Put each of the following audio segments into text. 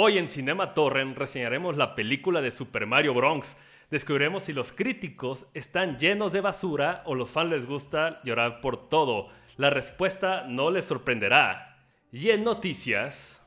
Hoy en Cinema Torrent reseñaremos la película de Super Mario Bronx. Descubriremos si los críticos están llenos de basura o los fans les gusta llorar por todo. La respuesta no les sorprenderá. Y en noticias...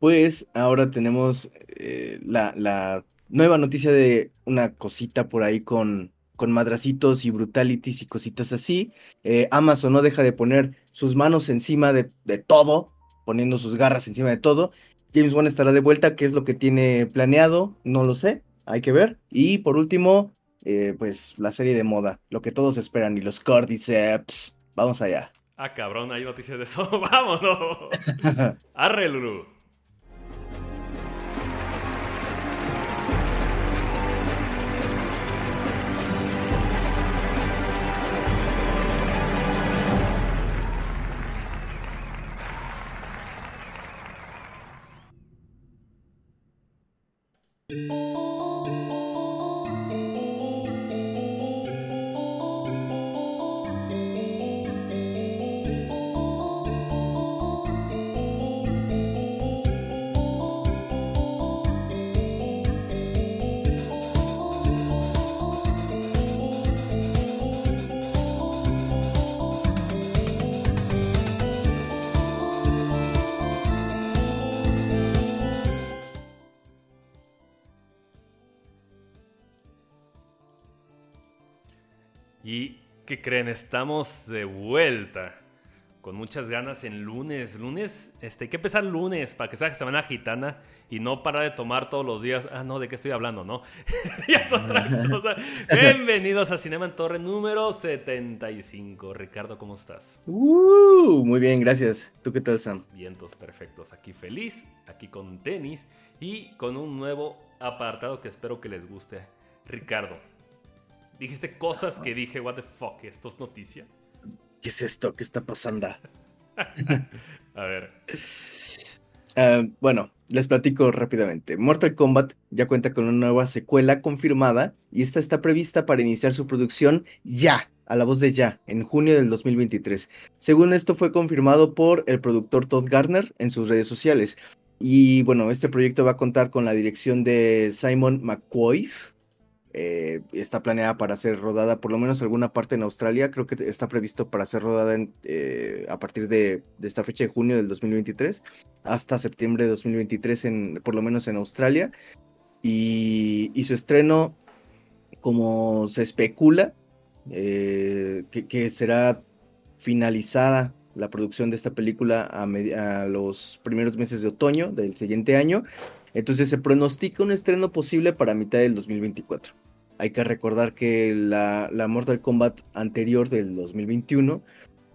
Pues ahora tenemos eh, la, nueva noticia de una cosita por ahí con, con madracitos y brutalities y cositas así. Eh, Amazon no deja de poner sus manos encima de, de todo poniendo sus garras encima de todo. James Wan estará de vuelta, ¿qué es lo que tiene planeado? No lo sé, hay que ver. Y por último, eh, pues la serie de moda, lo que todos esperan y los Cordyceps. Vamos allá. Ah, cabrón, hay noticias de eso. Vámonos. Arre, Lulu. Creen? Estamos de vuelta. Con muchas ganas en lunes. Lunes, este, hay que empezar lunes para que sea semana gitana y no parar de tomar todos los días. Ah, no, ¿de qué estoy hablando? No. ya es otra cosa. Bienvenidos a Cinema en Torre número 75. Ricardo, ¿cómo estás? Uh, muy bien, gracias. ¿Tú qué tal, Sam? Vientos perfectos. Aquí feliz, aquí con tenis y con un nuevo apartado que espero que les guste. Ricardo, Dijiste cosas que dije, what the fuck, ¿esto es noticia? ¿Qué es esto? ¿Qué está pasando? A ver. Ah, bueno, les platico rápidamente. Mortal Kombat ya cuenta con una nueva secuela confirmada y esta está prevista para iniciar su producción ya, a la voz de ya, en junio del 2023. Según esto fue confirmado por el productor Todd Gardner en sus redes sociales. Y bueno, este proyecto va a contar con la dirección de Simon McCoy, eh, está planeada para ser rodada por lo menos alguna parte en Australia. Creo que está previsto para ser rodada eh, a partir de, esta fecha de junio del 2023 hasta septiembre de 2023, en, por lo menos en Australia. Y, su estreno, como se especula, eh, que, será finalizada la producción de esta película a, a los primeros meses de otoño del siguiente año. Entonces se pronostica un estreno posible para mitad del 2024. Hay que recordar que la, Mortal Kombat anterior del 2021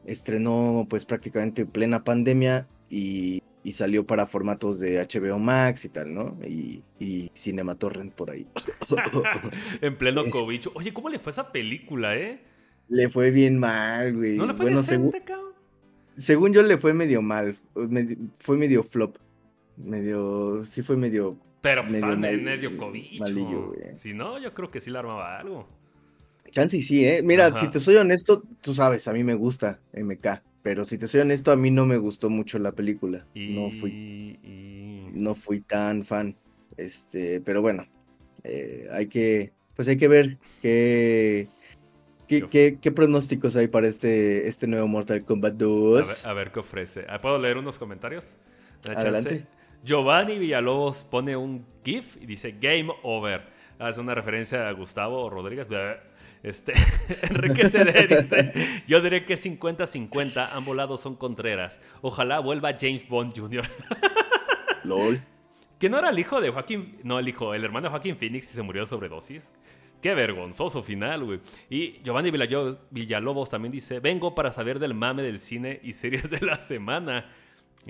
estrenó pues prácticamente en plena pandemia y, salió para formatos de HBO Max y tal, ¿no? Y, y Cinema Torrent por ahí. en pleno COVID. Oye, ¿cómo le fue esa película, eh? Le fue bien mal, güey. ¿No le fue bueno, según, según yo le fue medio mal. fue medio flop. Medio. Sí, fue medio pero pues, medio estaba medio cobicho. Si no, yo creo que sí le armaba algo. Chance sí, ¿eh? Mira, si te soy honesto, tú sabes, a mí me gusta MK. Pero si te soy honesto, a mí no me gustó mucho la película. No fui. No fui tan fan. Este, pero bueno. Eh, hay que. Pues hay que ver qué. ¿Qué, qué, pronósticos hay para este, este nuevo Mortal Kombat 2? A ver, qué ofrece. Ah, ¿Puedo leer unos comentarios? Adelante. Giovanni Villalobos pone un GIF y dice Game Over. Hace una referencia a Gustavo Rodríguez. Este, Enrique CD dice: Yo diré que 50-50, ambos lados son Contreras. Ojalá vuelva James Bond Jr. LOL. Que no era el hijo de Joaquín. No, el hijo, el hermano de Joaquín Phoenix y se murió de sobredosis. Qué vergonzoso final, güey. Y Giovanni Villalobos también dice: Vengo para saber del mame del cine y series de la semana.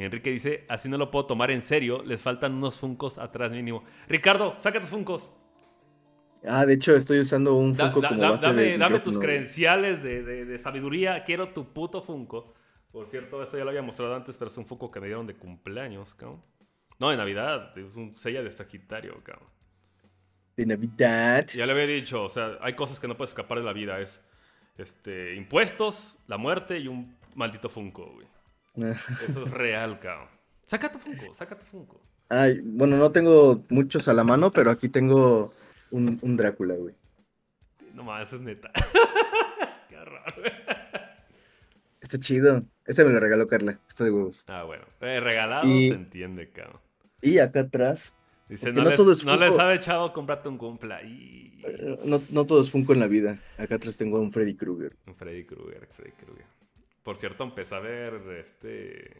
Enrique dice, así no lo puedo tomar en serio, les faltan unos funcos atrás mínimo. Ricardo, saca tus funcos. Ah, de hecho estoy usando un Funko como base dame, de dame tus credenciales de, sabiduría, quiero tu puto Funko. Por cierto, esto ya lo había mostrado antes, pero es un Funko que me dieron de cumpleaños, cabrón. No, de Navidad, es un sello de Sagitario, cabrón. De Navidad. Ya le había dicho, o sea, hay cosas que no puedes escapar de la vida, es este, impuestos, la muerte y un maldito Funko, güey. Eso es real, cabrón. Saca tu Funko, saca tu Funko. Ay, bueno, no tengo muchos a la mano, pero aquí tengo un, un Drácula, güey. No mames, es neta. Qué raro. Está chido. Este me lo regaló Carla. Está de huevos. Ah, bueno. Eh, regalado Y- se entiende, cabrón. Y acá atrás, Dice, no, no les, todo es no les sabe echado, cómprate un cumpla. Y... eh, no, no todo es Funko en la vida. Acá atrás tengo a un Freddy Krueger. Un Freddy Krueger, Freddy Krueger. Por cierto, empecé a ver este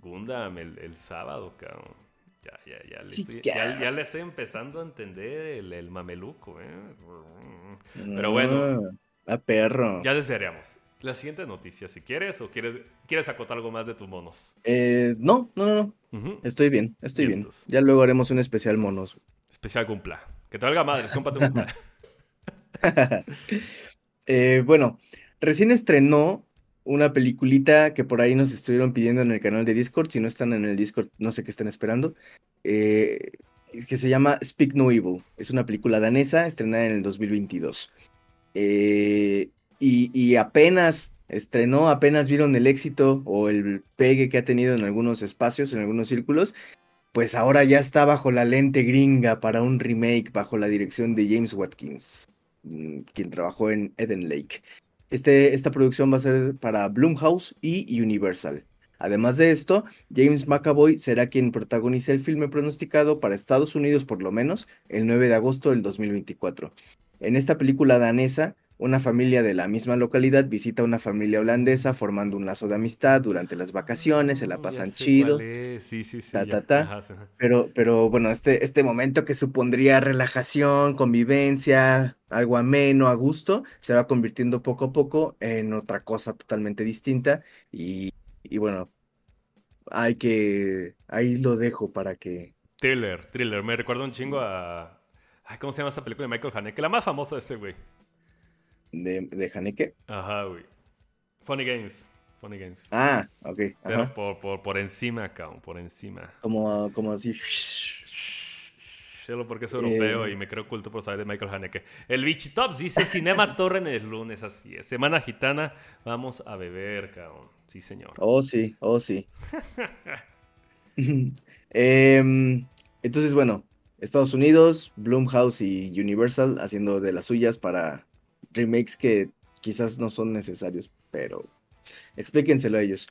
Gundam el, el sábado, cabrón. Ya, ya, ya, le estoy, ya. ya, le estoy empezando a entender el, el mameluco, ¿eh? Pero bueno. Ah, a perro. Ya desviaríamos. La siguiente noticia, si quieres, o quieres, quieres acotar algo más de tus monos. Eh, no, no, no, no. Estoy bien, estoy bien. Ya luego haremos un especial monos. Especial cumpla. Que te valga madres, cómprate un cumpla. Eh, bueno, recién estrenó una peliculita que por ahí nos estuvieron pidiendo en el canal de Discord. Si no están en el Discord, no sé qué están esperando. eh, que se llama Speak No Evil. Es una película danesa estrenada en el 2022. Eh, y, y apenas estrenó, apenas vieron el éxito o el pegue que ha tenido en algunos espacios, en algunos círculos. Pues ahora ya está bajo la lente gringa para un remake bajo la dirección de James Watkins mm, quien trabajó en Eden Lake. Este, esta producción va a ser para Blumhouse y Universal. Además de esto, James McAvoy será quien protagonice el filme pronosticado para Estados Unidos por lo menos el 9 de agosto del 2024. En esta película danesa, una familia de la misma localidad visita a una familia holandesa formando un lazo de amistad durante las vacaciones, se la Ya pasan chido. Sí, sí, sí. Ta, ta, ta. Ajá, sí, ajá. Pero, pero bueno, este, este momento que supondría relajación, convivencia, algo ameno, a gusto, se va convirtiendo poco a poco en otra cosa totalmente distinta. Y, y bueno, hay que, ahí lo dejo para que... Thriller, thriller. Me recuerda un chingo a. Ay, ¿Cómo se llama esa película de Michael Haneke? La más famosa de ese, güey. De, de Haneke. Ajá, güey. Funny Games. Funny Games. Ah, ok. Pero por, por, por encima, cabrón, por encima. Como, como así. Solo porque es europeo Eh. y me creo culto por saber de Michael Haneke. El Bichitops dice Cinema Torre en el lunes, así es. Semana gitana, vamos a beber, cabrón. Sí, señor. Oh, sí, oh, sí. Em, entonces, bueno, Estados Unidos, Blumhouse y Universal haciendo de las suyas para remakes que quizás no son necesarios, pero explíquenselo a ellos.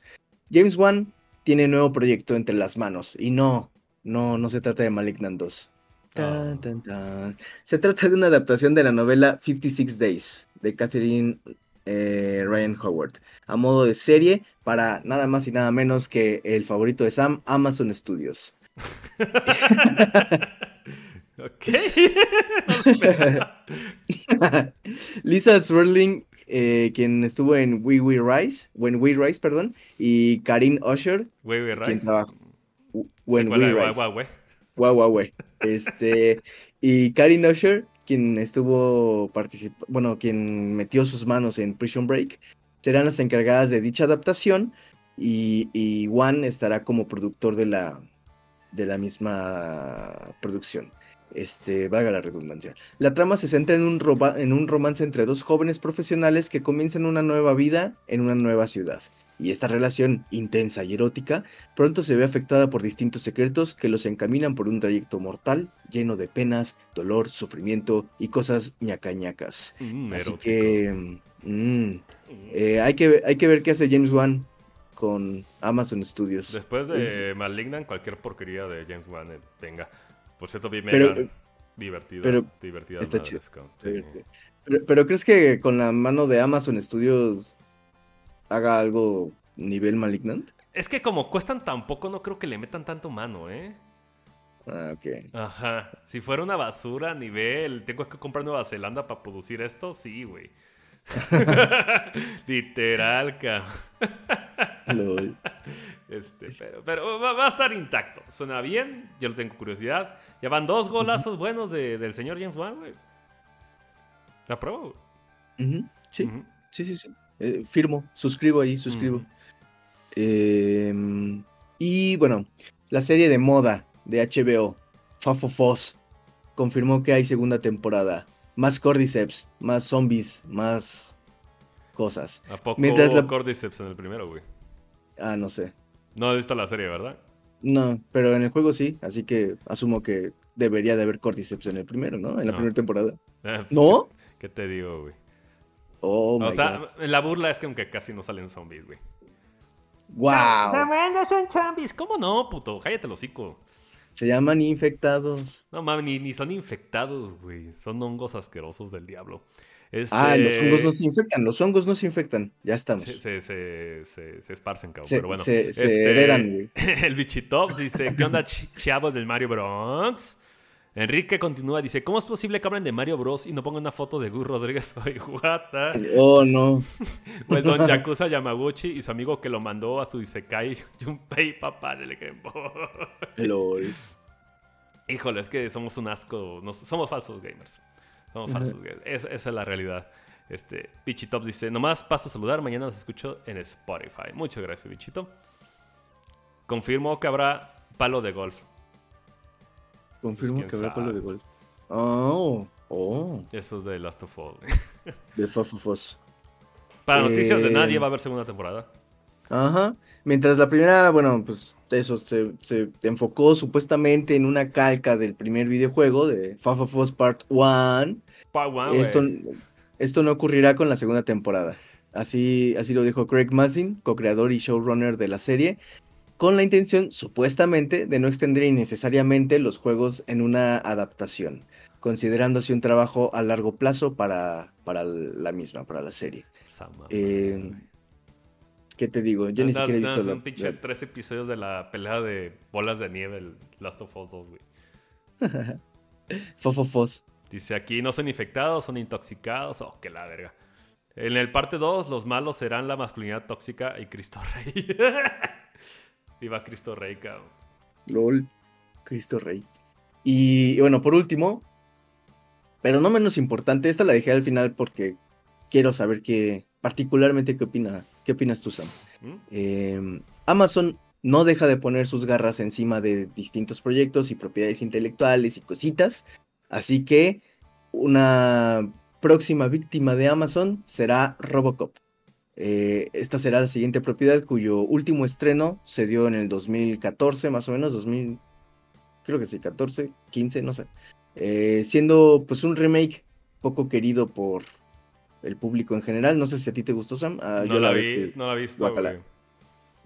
James Wan tiene nuevo proyecto entre las manos y no, no, no se trata de Malignant 2. Tan, Ah. tan, tan. Se trata de una adaptación de la novela 56 Days de Catherine eh, Ryan Howard a modo de serie para nada más y nada menos que el favorito de Sam, Amazon Studios. ok. Lisa Swirling, eh, quien estuvo en We We Rise, When We Rise, perdón, y Karin Usher, ¿Quién Rice. trabaja? Sí, When ¿cuál We? Guau, Rise. guau. Guau, guau. Este, y Karin Usher, quien estuvo participando, bueno, quien metió sus manos en Prison Break, serán las encargadas de dicha adaptación y, y Juan estará como productor de la, de la misma producción. Este, valga la redundancia. La trama se centra en un, roba- en un romance entre dos jóvenes profesionales que comienzan una nueva vida en una nueva ciudad. Y esta relación intensa y erótica pronto se ve afectada por distintos secretos que los encaminan por un trayecto mortal lleno de penas, dolor, sufrimiento y cosas ñacañacas. Mm, Así que mm, eh, hay que hay que ver qué hace James Wan con Amazon Studios. Después de Malignant, cualquier porquería de James Wan eh, tenga. Por cierto, vi Pero- Megan. divertida. pero divertida. está chido, Sí. divertido. Pero, pero ¿crees que con la mano de Amazon Studios haga algo nivel Malignant? Es que como cuestan tan poco, no creo que le metan tanto mano, ¿eh? Ah, ok. Ajá. Si fuera una basura a nivel, tengo que comprar Nueva Zelanda para producir esto, sí, güey. Literal, cabrón. Este, pero pero va, va a estar intacto. Suena bien, yo lo tengo curiosidad. Ya van dos golazos buenos de- del señor James Wan, güey. La pruebo. Ujú, Sí, sí, sí, sí. Eh, firmo, suscribo ahí, suscribo. Eh, y bueno, la serie de moda de HBO, Fafofos, confirmó que hay segunda temporada. Más Cordyceps, más zombies, más cosas. ¿A poco Mientras la- Cordyceps en el primero, güey? Ah, no sé. No he visto la serie, ¿verdad? No, pero en el juego sí, así que asumo que debería de haber Cordyceps en el primero, ¿no? En la No. primera temporada. Pues, ¿No? ¿Qué te digo, güey? Oh, my o sea, God. la burla es que aunque casi no salen zombies, güey. Wow. Samuel, no son zombies. ¿Cómo no, puto? Cállate el hocico. Se llaman infectados. No mames, ni, ni son infectados, güey. Son hongos asquerosos del diablo. Este, Ah, los hongos no se infectan, los hongos no se infectan. Ya estamos. se, se, se, esparcen, cabrón. Pero bueno. se- este, heredan, güey. El bichitops dice: ¿Qué onda, ch- chavos del Mario Bros? Enrique continúa, dice: ¿Cómo es posible que hablen de Mario Bros y no pongan una foto de Gus Rodríguez o Iguata? Oh, no. O el don Yakuza Yamaguchi y su amigo que lo mandó a su Isekai Junpei, papá del ejemplo. Lol. Híjole, es que somos un asco. nos- somos falsos gamers. Somos falsos. Es- esa es la realidad. Este, Bichitops dice: Nomás paso a saludar. Mañana los escucho en Spotify. Muchas gracias, Bichito. Confirmo que habrá palo de golf. Confirmo quién que habrá sabe. palo de golf. Oh, oh. Eso es de Last of Us. De Fafofos. Para noticias de Eh, nadie va a haber segunda temporada. Ajá. Mientras la primera, bueno, pues eso se, se enfocó supuestamente en una calca del primer videojuego de Fafofos Part 1. Pa- guau, güey. Esto, esto no ocurrirá con la segunda temporada. Así, así lo dijo Craig Mazin, co-creador y showrunner de la serie, con la intención, supuestamente, de no extender innecesariamente los juegos en una adaptación, considerándose un trabajo a largo plazo para, para la misma, para la serie. Eh. ¿Qué te digo? Yo ni siquiera he visto la- un pinche tres episodios de la pelea de bolas de nieve, el Last of Us 2, güey. Fofofos. Dice aquí, no son infectados, son intoxicados. Oh, que la verga. En el parte 2, los malos serán la masculinidad tóxica y Cristo Rey. Viva Cristo Rey, cabrón. LOL. Cristo Rey. Y, y bueno, por último, pero no menos importante, esta la dejé al final porque quiero saber qué, particularmente qué opina, qué opinas tú, Sam. ¿Mm? Eh, Amazon no deja de poner sus garras encima de distintos proyectos y propiedades intelectuales y cositas, así que una próxima víctima de Amazon será Robocop. Eh, esta será la siguiente propiedad cuyo último estreno se dio en el 2014, más o menos, 2000, creo que sí, 14, 15, no sé. Eh, siendo pues un remake poco querido por el público en general. No sé si a ti te gustó, Sam. Ah, no, yo la vi, que- no la he visto.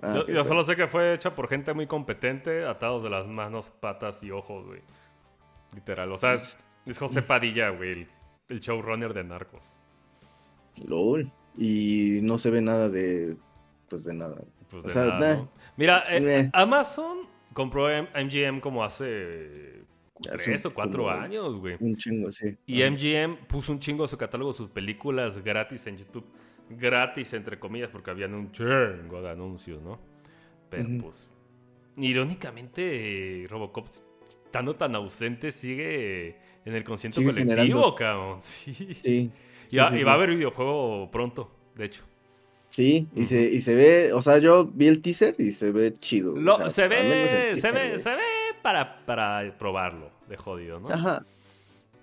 Ah, yo solo sé que fue hecha por gente muy competente, atados de las manos, patas y ojos, güey. Literal. O sea, es José Padilla, güey, el, el showrunner de Narcos. LOL. Y no se ve nada de. Pues de nada. Pues O de sea, nada, nah. ¿no? Mira, eh. Amazon compró MGM como Hace tres o cuatro como años, güey. Un chingo, sí. Y Ah. MGM puso un chingo de su catálogo, sus películas gratis en YouTube. Gratis, entre comillas, porque habían un chingo de anuncios, ¿no? Pero pues, irónicamente, Robocop, estando tan ausente, sigue en el consciente Sigue colectivo, generando. cabrón. Sí. Sí. y, va, sí, y va a haber videojuego pronto, de hecho. Sí, y, se, y se ve, o sea, yo vi el teaser y se ve chido. o Lo- sea, se ve, se ve, se ve para, para probarlo, de jodido, ¿no? Ajá,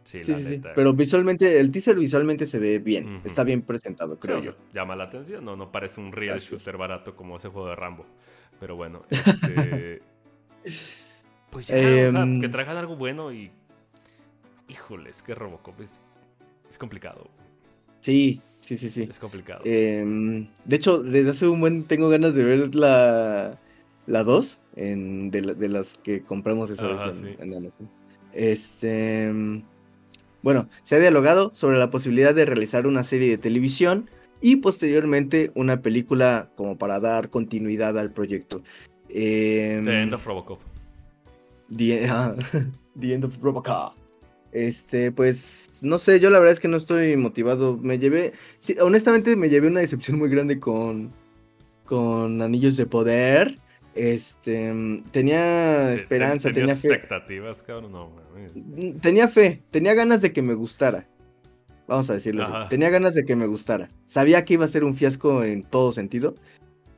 Sí, sí, la sí, sí. Pero visualmente, el teaser visualmente se ve bien. Está bien presentado, Sí, creo sea, yo. llama la atención, no, no parece un real es. shooter barato como ese juego de Rambo. Pero bueno, este. pues ya, o sea, Em. que traigan algo bueno y. Híjole, es que Robocop es, es complicado. Sí, sí, sí, sí. Es complicado. Em, de hecho, desde hace un buen tengo ganas de ver la, la 2 en, de, la- de las que compramos esa Ajá, vez en, sí. en Amazon. Este, bueno, se ha dialogado sobre la posibilidad de realizar una serie de televisión y posteriormente una película como para dar continuidad al proyecto. Em, The End of Robocop. The, ah, The End of Robocop. Este, pues, no sé, yo la verdad es que no estoy motivado. Me llevé, sí, honestamente me llevé una decepción muy grande con, con Anillos de Poder. Este, tenía Te- esperanza, te- tenías tenía fe. expectativas, cabrón. No, mames. Mm, Tenía fe, tenía ganas de que me gustara. Vamos a decirlo Ajá. así. Tenía ganas de que me gustara. Sabía que iba a ser un fiasco en todo sentido,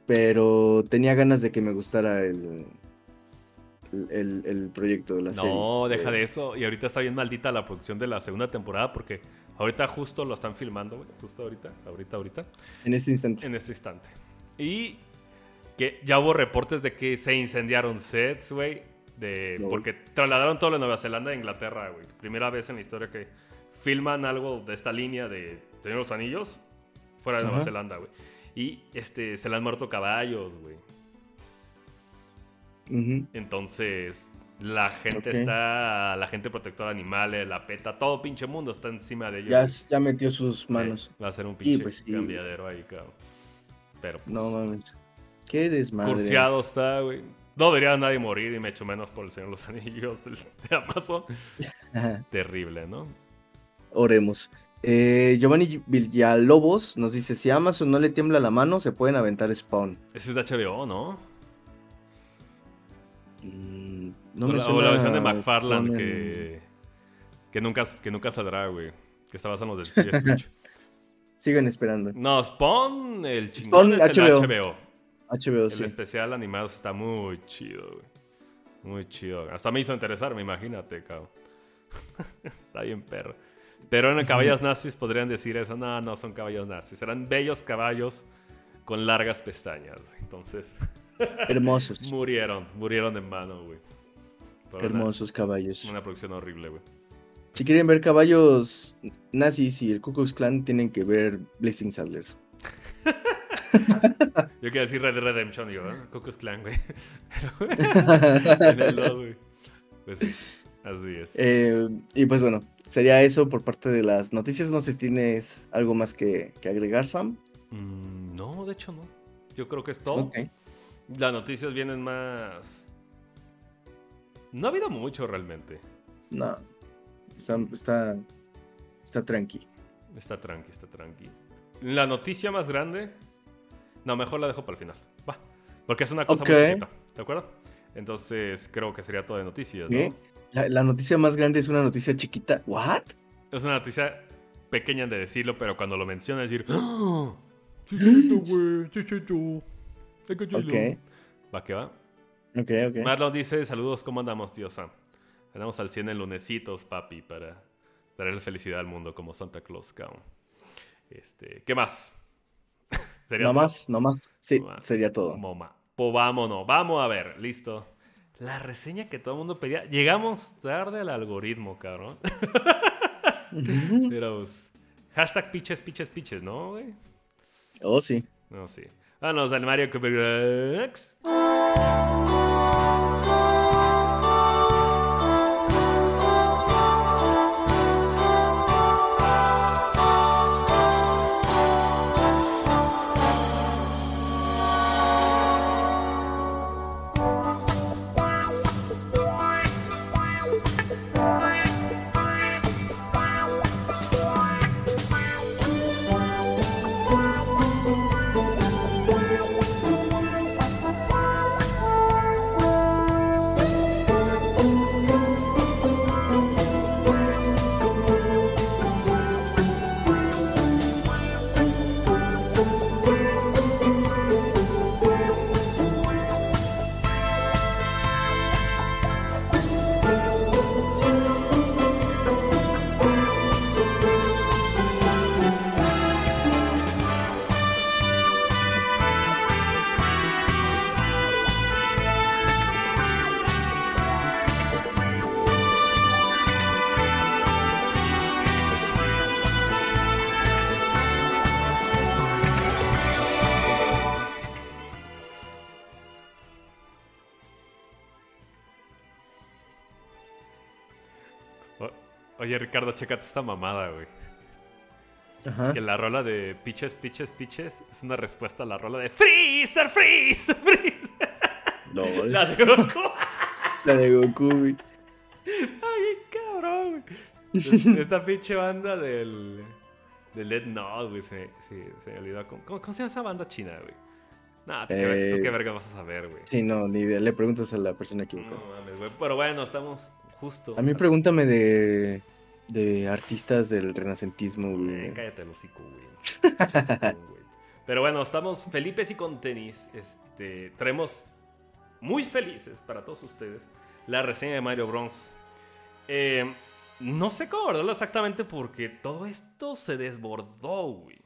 pero tenía ganas de que me gustara el, el, el- proyecto, la serie. No, deja Eh, de eso. Y ahorita está bien maldita la producción de la segunda temporada porque ahorita justo lo están filmando, güey. Justo ahorita, ahorita, ahorita. En este instante. en este instante. Y Que ya hubo reportes de que se incendiaron sets, güey. De, No. Porque trasladaron todo de Nueva Zelanda a Inglaterra, güey. Primera vez en la historia que filman algo de esta línea de Tener los Anillos fuera de Nueva. Zelanda, güey. Y este, se le han muerto caballos, güey. Entonces, la gente está, la gente protectora de animales, la PETA, todo pinche mundo está encima de ellos. Ya, güey. ya metió sus manos. Va a ser un pinche pues, sí. cambiadero ahí, cabrón. Pero, pues, No mames. Qué desmadre. cursiado está, güey. No debería nadie morir y me echo menos por el Señor de los Anillos de Amazon. Terrible, ¿no? Oremos. Eh, Giovanni Villalobos nos dice: Si a Amazon no le tiembla la mano, se pueden aventar Spawn. Ese es de HBO, ¿no? Mm, no o, me la, o suena la versión de en- que, que, nunca, que nunca saldrá, güey. Que está basada en los de. Sigan esperando. No, Spawn, el chingón Spawn, es el HBO. HBO. El sí. especial animado está muy chido, güey. Muy chido. Hasta me hizo interesarme, imagínate, cabrón. está bien perro. Pero en caballos nazis podrían decir eso. No, no son caballos nazis. Serán bellos caballos con largas pestañas. güey. Entonces, Hermosos. murieron. Murieron en mano, güey. Una- Hermosos caballos. Una, producción horrible, güey. Si quieren ver caballos nazis y el Ku Klux Klan, tienen que ver Blazing Saddlers. Yo quería decir Red Dead Redemption, digo. Cocos Clan, güey. Pero en el 2, güey. Pues sí, así es. Eh, y pues bueno, sería eso por parte de las noticias. No sé si tienes algo más que, que agregar, Sam. Mm, no, de hecho no. Yo creo que es todo. Las noticias vienen más. No ha habido mucho realmente. No. Está, está, está tranqui. Está tranqui, está tranqui. La noticia más grande. No, mejor la dejo para el final. Va. Porque es una cosa muy chiquita. ¿De acuerdo? Entonces creo que sería todo de noticias. ¿no? La, la noticia más grande es una noticia chiquita. ¿What? Es una noticia pequeña de decirlo, pero cuando lo menciona decir. ¡Ah! Chichito, güey, chichito. Ay, qué chido". Ok. Va que va. Ok, ok. Marlon dice: Saludos, ¿cómo andamos, tío Sam? Andamos al 100 en lunesitos, papi, para traerles felicidad al mundo como Santa Claus, cabrón. Este, ¿Qué más? ¿Sería No todo? más, no más. Sí, sería todo. Moma. Pues vámonos, vamos a ver, listo. La reseña que todo el mundo pedía. Llegamos tarde al algoritmo, cabrón. Pero, pues, hashtag piches, piches, piches, ¿no, güey? Oh, sí. No, sí. Vámonos al Mario Kart. Ricardo, chécate esta mamada, güey. Ajá. Que la rola de Piches, Piches, Piches es una respuesta a la rola de Freezer, Freeze, Freeze. Lol. La de Goku. La de Goku, güey. Ay, cabrón, güey. Esta pinche banda del. Del Dead Note, güey. Se, se, se me olvidó. ¿Cómo, cómo, se llama esa banda china, güey? Nah, ¿tú, qué, tú Eh, qué verga vas a saber, güey. Sí, no, ni idea. Le preguntas a la persona equivocada. No mames, güey. Pero bueno, estamos justo. A mí pregúntame de, de artistas del renacentismo, Eh, güey. cállate el hocico, güey. Pero bueno, estamos felices y con tenis. Este, traemos muy felices para todos ustedes la reseña de Mario Bros. Eh, no sé cómo abordarlo exactamente porque todo esto se desbordó, güey.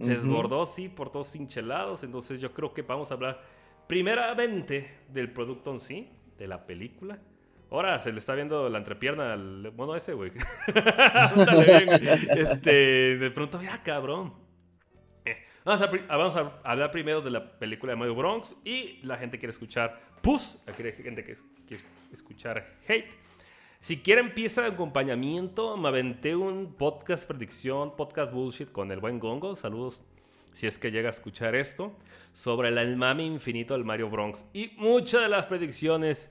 Se desbordó, sí, por todos pinches lados. Entonces yo creo que vamos a hablar primeramente del producto en sí, de la película. Ahora se le está viendo la entrepierna al mono ese, güey. este, de pronto, ya cabrón. Eh, vamos, a, vamos, a, hablar primero de la película de Mario Bronx y la gente quiere escuchar Puss, la gente que quiere escuchar Hate. Si quieren pieza de acompañamiento, me aventé un podcast predicción, podcast bullshit con el buen Gongo. Saludos si es que llega a escuchar esto. Sobre el mami infinito del Mario Bronx. Y muchas de las predicciones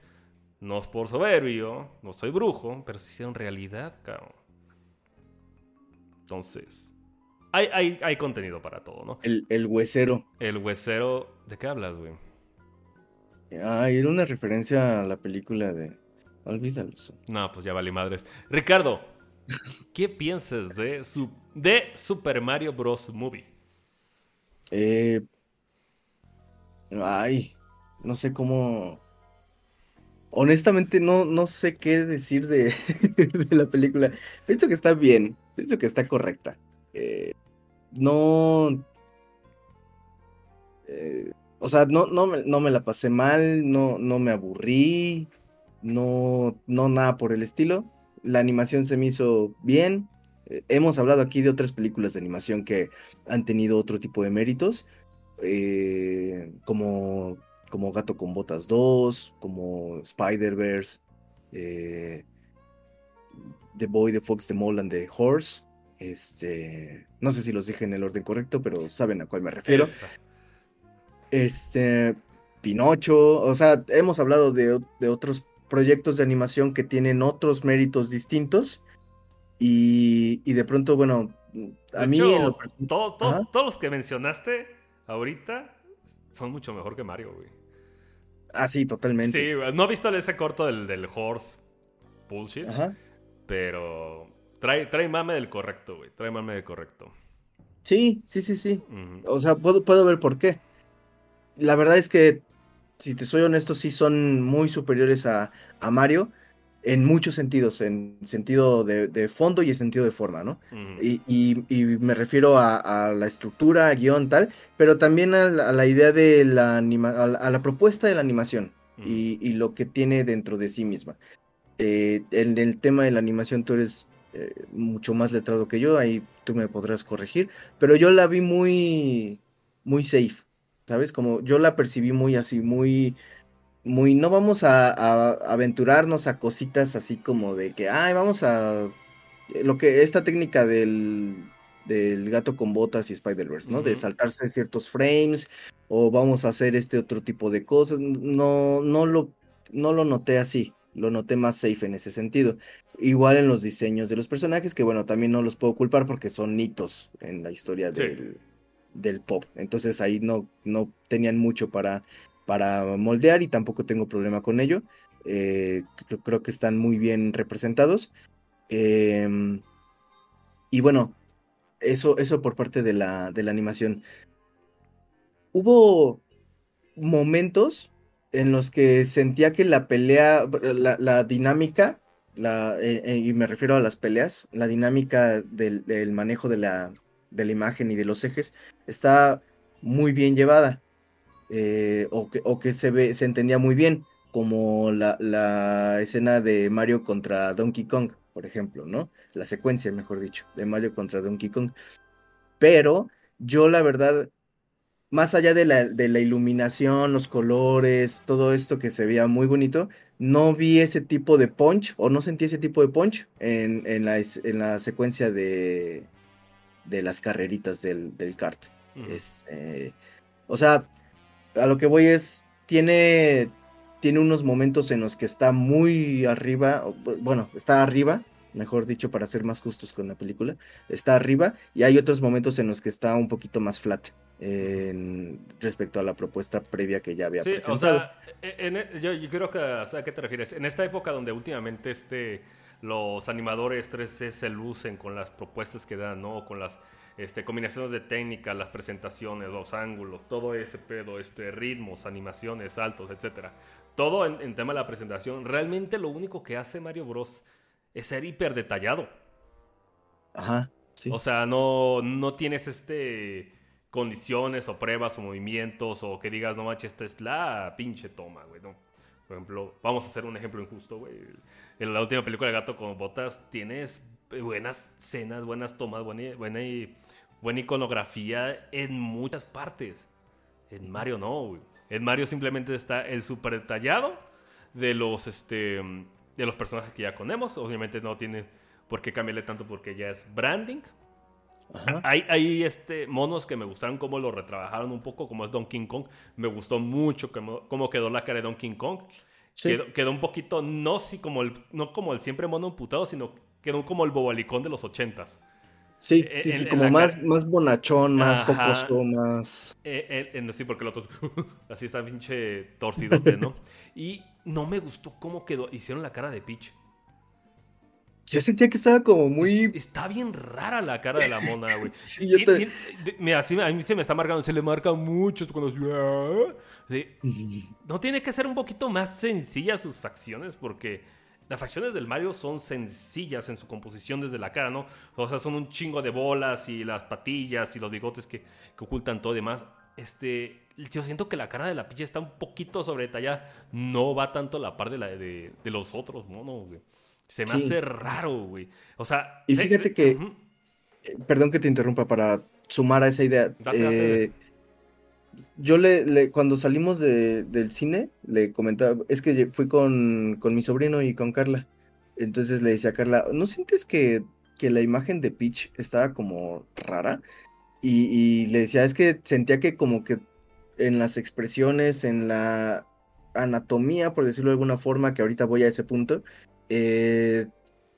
no es por soberbio, no soy brujo, pero se hicieron realidad, cabrón. Entonces, hay, hay, hay contenido para todo, ¿no? El, el huesero. El huesero, ¿de qué hablas, güey? Ay, era una referencia a la película de... Olvídalo. No, pues ya vale madres. Ricardo, ¿qué piensas de, su, de Super Mario Bros. Movie? Eh... Ay, no sé cómo honestamente no, no sé qué decir de, la película. Pienso que está bien, pienso que está correcta. Eh, no... Eh, o sea, no, no, no, me la pasé mal, no, no me aburrí, no, no nada por el estilo. La animación se me hizo bien. Eh, hemos hablado aquí de otras películas de animación que han tenido otro tipo de méritos, como como Gato con Botas 2, como Spider-Verse, eh, The Boy, The Fox, The Mole and The Horse. Este, no sé si los dije en el orden correcto, pero saben a cuál me refiero. Este, Pinocho, o sea, hemos hablado de, otros proyectos de animación que tienen otros méritos distintos. Y, de pronto, bueno, a mí... todos, todos los que mencionaste ahorita son mucho mejor que Mario, güey. Ah, sí, totalmente. Sí, no he visto ese corto del, del horse bullshit. Ajá. Pero trae, trae mame del correcto, güey. Trae mame del correcto. Sí, sí, sí, sí. O sea, puedo, puedo ver por qué. La verdad es que, si te soy honesto, sí son muy superiores a, a Mario en muchos sentidos, en sentido de, fondo y en sentido de forma, ¿no? y, me refiero a, la estructura, a guion, tal, pero también a la, idea de la anima a, la, propuesta de la animación y, lo que tiene dentro de sí misma. Eh, en el tema de la animación tú eres eh, mucho más letrado que yo, ahí tú me podrás corregir, pero yo la vi muy, muy safe, ¿sabes? Como yo la percibí muy así, muy muy, no vamos a, aventurarnos a cositas así como de que, ay, vamos a, lo que, esta técnica del, del gato con botas y Spider-Verse, ¿no? De saltarse ciertos frames o vamos a hacer este otro tipo de cosas. No, no lo, no lo noté así, lo noté más safe en ese sentido. Igual en los diseños de los personajes, que bueno, también no los puedo culpar porque son hitos en la historia del, del pop. Entonces ahí no, no tenían mucho para para moldear y tampoco tengo problema con ello. Eh, creo, que están muy bien representados. Em, y bueno, eso, eso por parte de la, de la animación. Hubo momentos en los que sentía que la pelea, la, dinámica, la, eh, eh, y me refiero a las peleas, la dinámica del, del manejo de la, de la imagen y de los ejes, está muy bien llevada. Eh, o, que, o que se, ve, se entendía muy bien, como la, la, escena de Mario contra Donkey Kong, por ejemplo, ¿no? La secuencia, mejor dicho, de Mario contra Donkey Kong. Pero yo la verdad, más allá de la, de la iluminación, los colores, todo esto que se veía muy bonito, no vi ese tipo de punch o no sentí ese tipo de punch en, en, la, en la, secuencia de, de las carreritas del, del kart. Eh, o sea, a lo que voy es, tiene, tiene unos momentos en los que está muy arriba, bueno, está arriba, mejor dicho, para ser más justos con la película, está arriba, y hay otros momentos en los que está un poquito más flat. respecto a la propuesta previa que ya había sí, presentado. O sea, e, yo, creo que a qué te refieres. En esta época donde últimamente este, los animadores 3D se lucen con las propuestas que dan, ¿no? Con las este, combinaciones de técnica, las presentaciones, los ángulos, todo ese pedo, este, ritmos, animaciones, saltos, etcétera. Todo en, tema de la presentación. Realmente lo único que hace Mario Bros. es ser hiper detallado. Ajá. O sea, no, no tienes este condiciones o pruebas o movimientos o que digas, no manches, esta es la pinche toma, güey, ¿no? Por ejemplo, vamos a hacer un ejemplo injusto, güey. En la última película de Gato con Botas tienes buenas escenas, buenas tomas, buena, buena, buena iconografía en muchas partes. En Mario no, güey. En Mario simplemente está el super detallado de los, este, de los personajes que ya conocemos. Obviamente no tiene por qué cambiarle tanto porque ya es branding. Hay, hay, este, monos que me gustaron cómo lo retrabajaron un poco, como es Donkey Kong. Me gustó mucho cómo, cómo quedó la cara de Donkey Kong. Quedó, un poquito, no, si como el, no como el siempre mono emputado, sino quedó como el bobalicón de los ochentas. Sí, e, sí, sí, como más, más bonachón, más jocoso, más... E, e, sí, porque el otro así está pinche torcidote, ¿no? y no me gustó cómo quedó, hicieron la cara de Peach. Yo sentía que estaba como muy. Está bien rara la cara de la mona, güey. sí, yo te... mira, a mí se me está marcando, se le marca mucho cuando. No tiene que ser un poquito más sencilla sus facciones, porque las facciones del Mario son sencillas en su composición desde la cara, ¿no? O sea, son un chingo de bolas y las patillas y los bigotes que, ocultan todo y demás. Este, yo siento que la cara de la picha está un poquito sobre detallada. No va tanto a la par de, la, de, los otros monos, güey. Se me hace raro, güey. O sea. Y fíjate que. Eh, perdón que te interrumpa para sumar a esa idea. Eh, yo le, cuando salimos del cine, le comentaba, es que fui con, mi sobrino y con Carla. Entonces le decía a Carla, ¿no sientes que, la imagen de Peach estaba como rara? Y, y, le decía, es que sentía que como que en las expresiones, en la anatomía, por decirlo de alguna forma, que ahorita voy a ese punto, eh,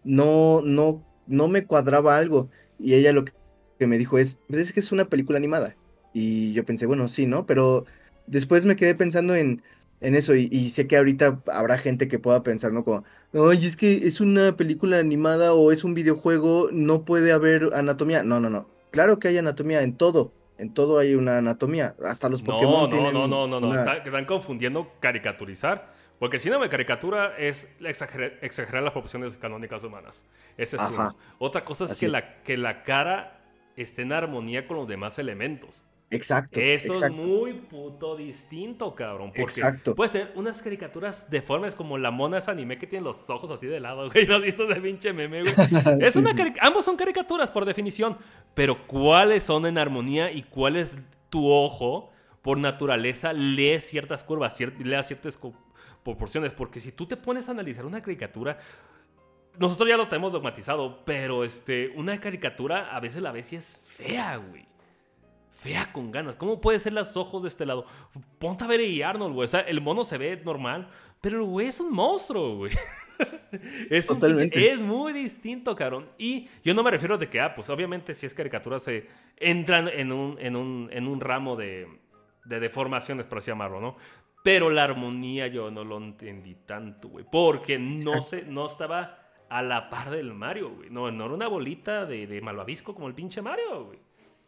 no, no, no me cuadraba algo. Y ella lo que me dijo es, pues es que es una película animada. Y yo pensé, bueno, sí, ¿no? Pero después me quedé pensando en, en eso y, sé que ahorita habrá gente que pueda pensar, ¿no? Como, oye, es que es una película animada o es un videojuego, no puede haber anatomía. No, no, no. Claro que hay anatomía en todo. En todo hay una anatomía. Hasta los Pokémon. No, no, no, no, no, Están confundiendo caricaturizar porque si no me caricatura es exagerar, las proporciones canónicas humanas. Esa es una. Otra cosa es, que, La, que la cara esté en armonía con los demás elementos. Exacto. Eso es muy puto distinto, cabrón. Porque exacto. puedes tener unas caricaturas deformes como la mona esa anime que tiene los ojos así de lado, güey. ¿No has visto ese pinche meme, güey? es una Ambos son caricaturas por definición. Pero ¿cuáles son en armonía y cuál es tu ojo? Por naturaleza lee ciertas curvas, lee ciertas proporciones. Porque si tú te pones a analizar una caricatura, nosotros ya lo tenemos dogmatizado, pero este, una caricatura a veces la ves y es fea, güey. Fea con ganas. ¿Cómo puede ser los ojos de este lado? Ponte a ver a Arnold, güey. O sea, el mono se ve normal, pero el güey es un monstruo, güey. es, Totalmente. es muy distinto, cabrón. Y yo no me refiero de que, ah, pues obviamente si es caricatura se entran en un, en un, en un ramo de, de deformaciones, por así llamarlo, ¿no? Pero la armonía yo no lo entendí tanto, güey. Porque no, se, no estaba a la par del Mario, güey. No, no era una bolita de, de malvavisco como el pinche Mario, güey.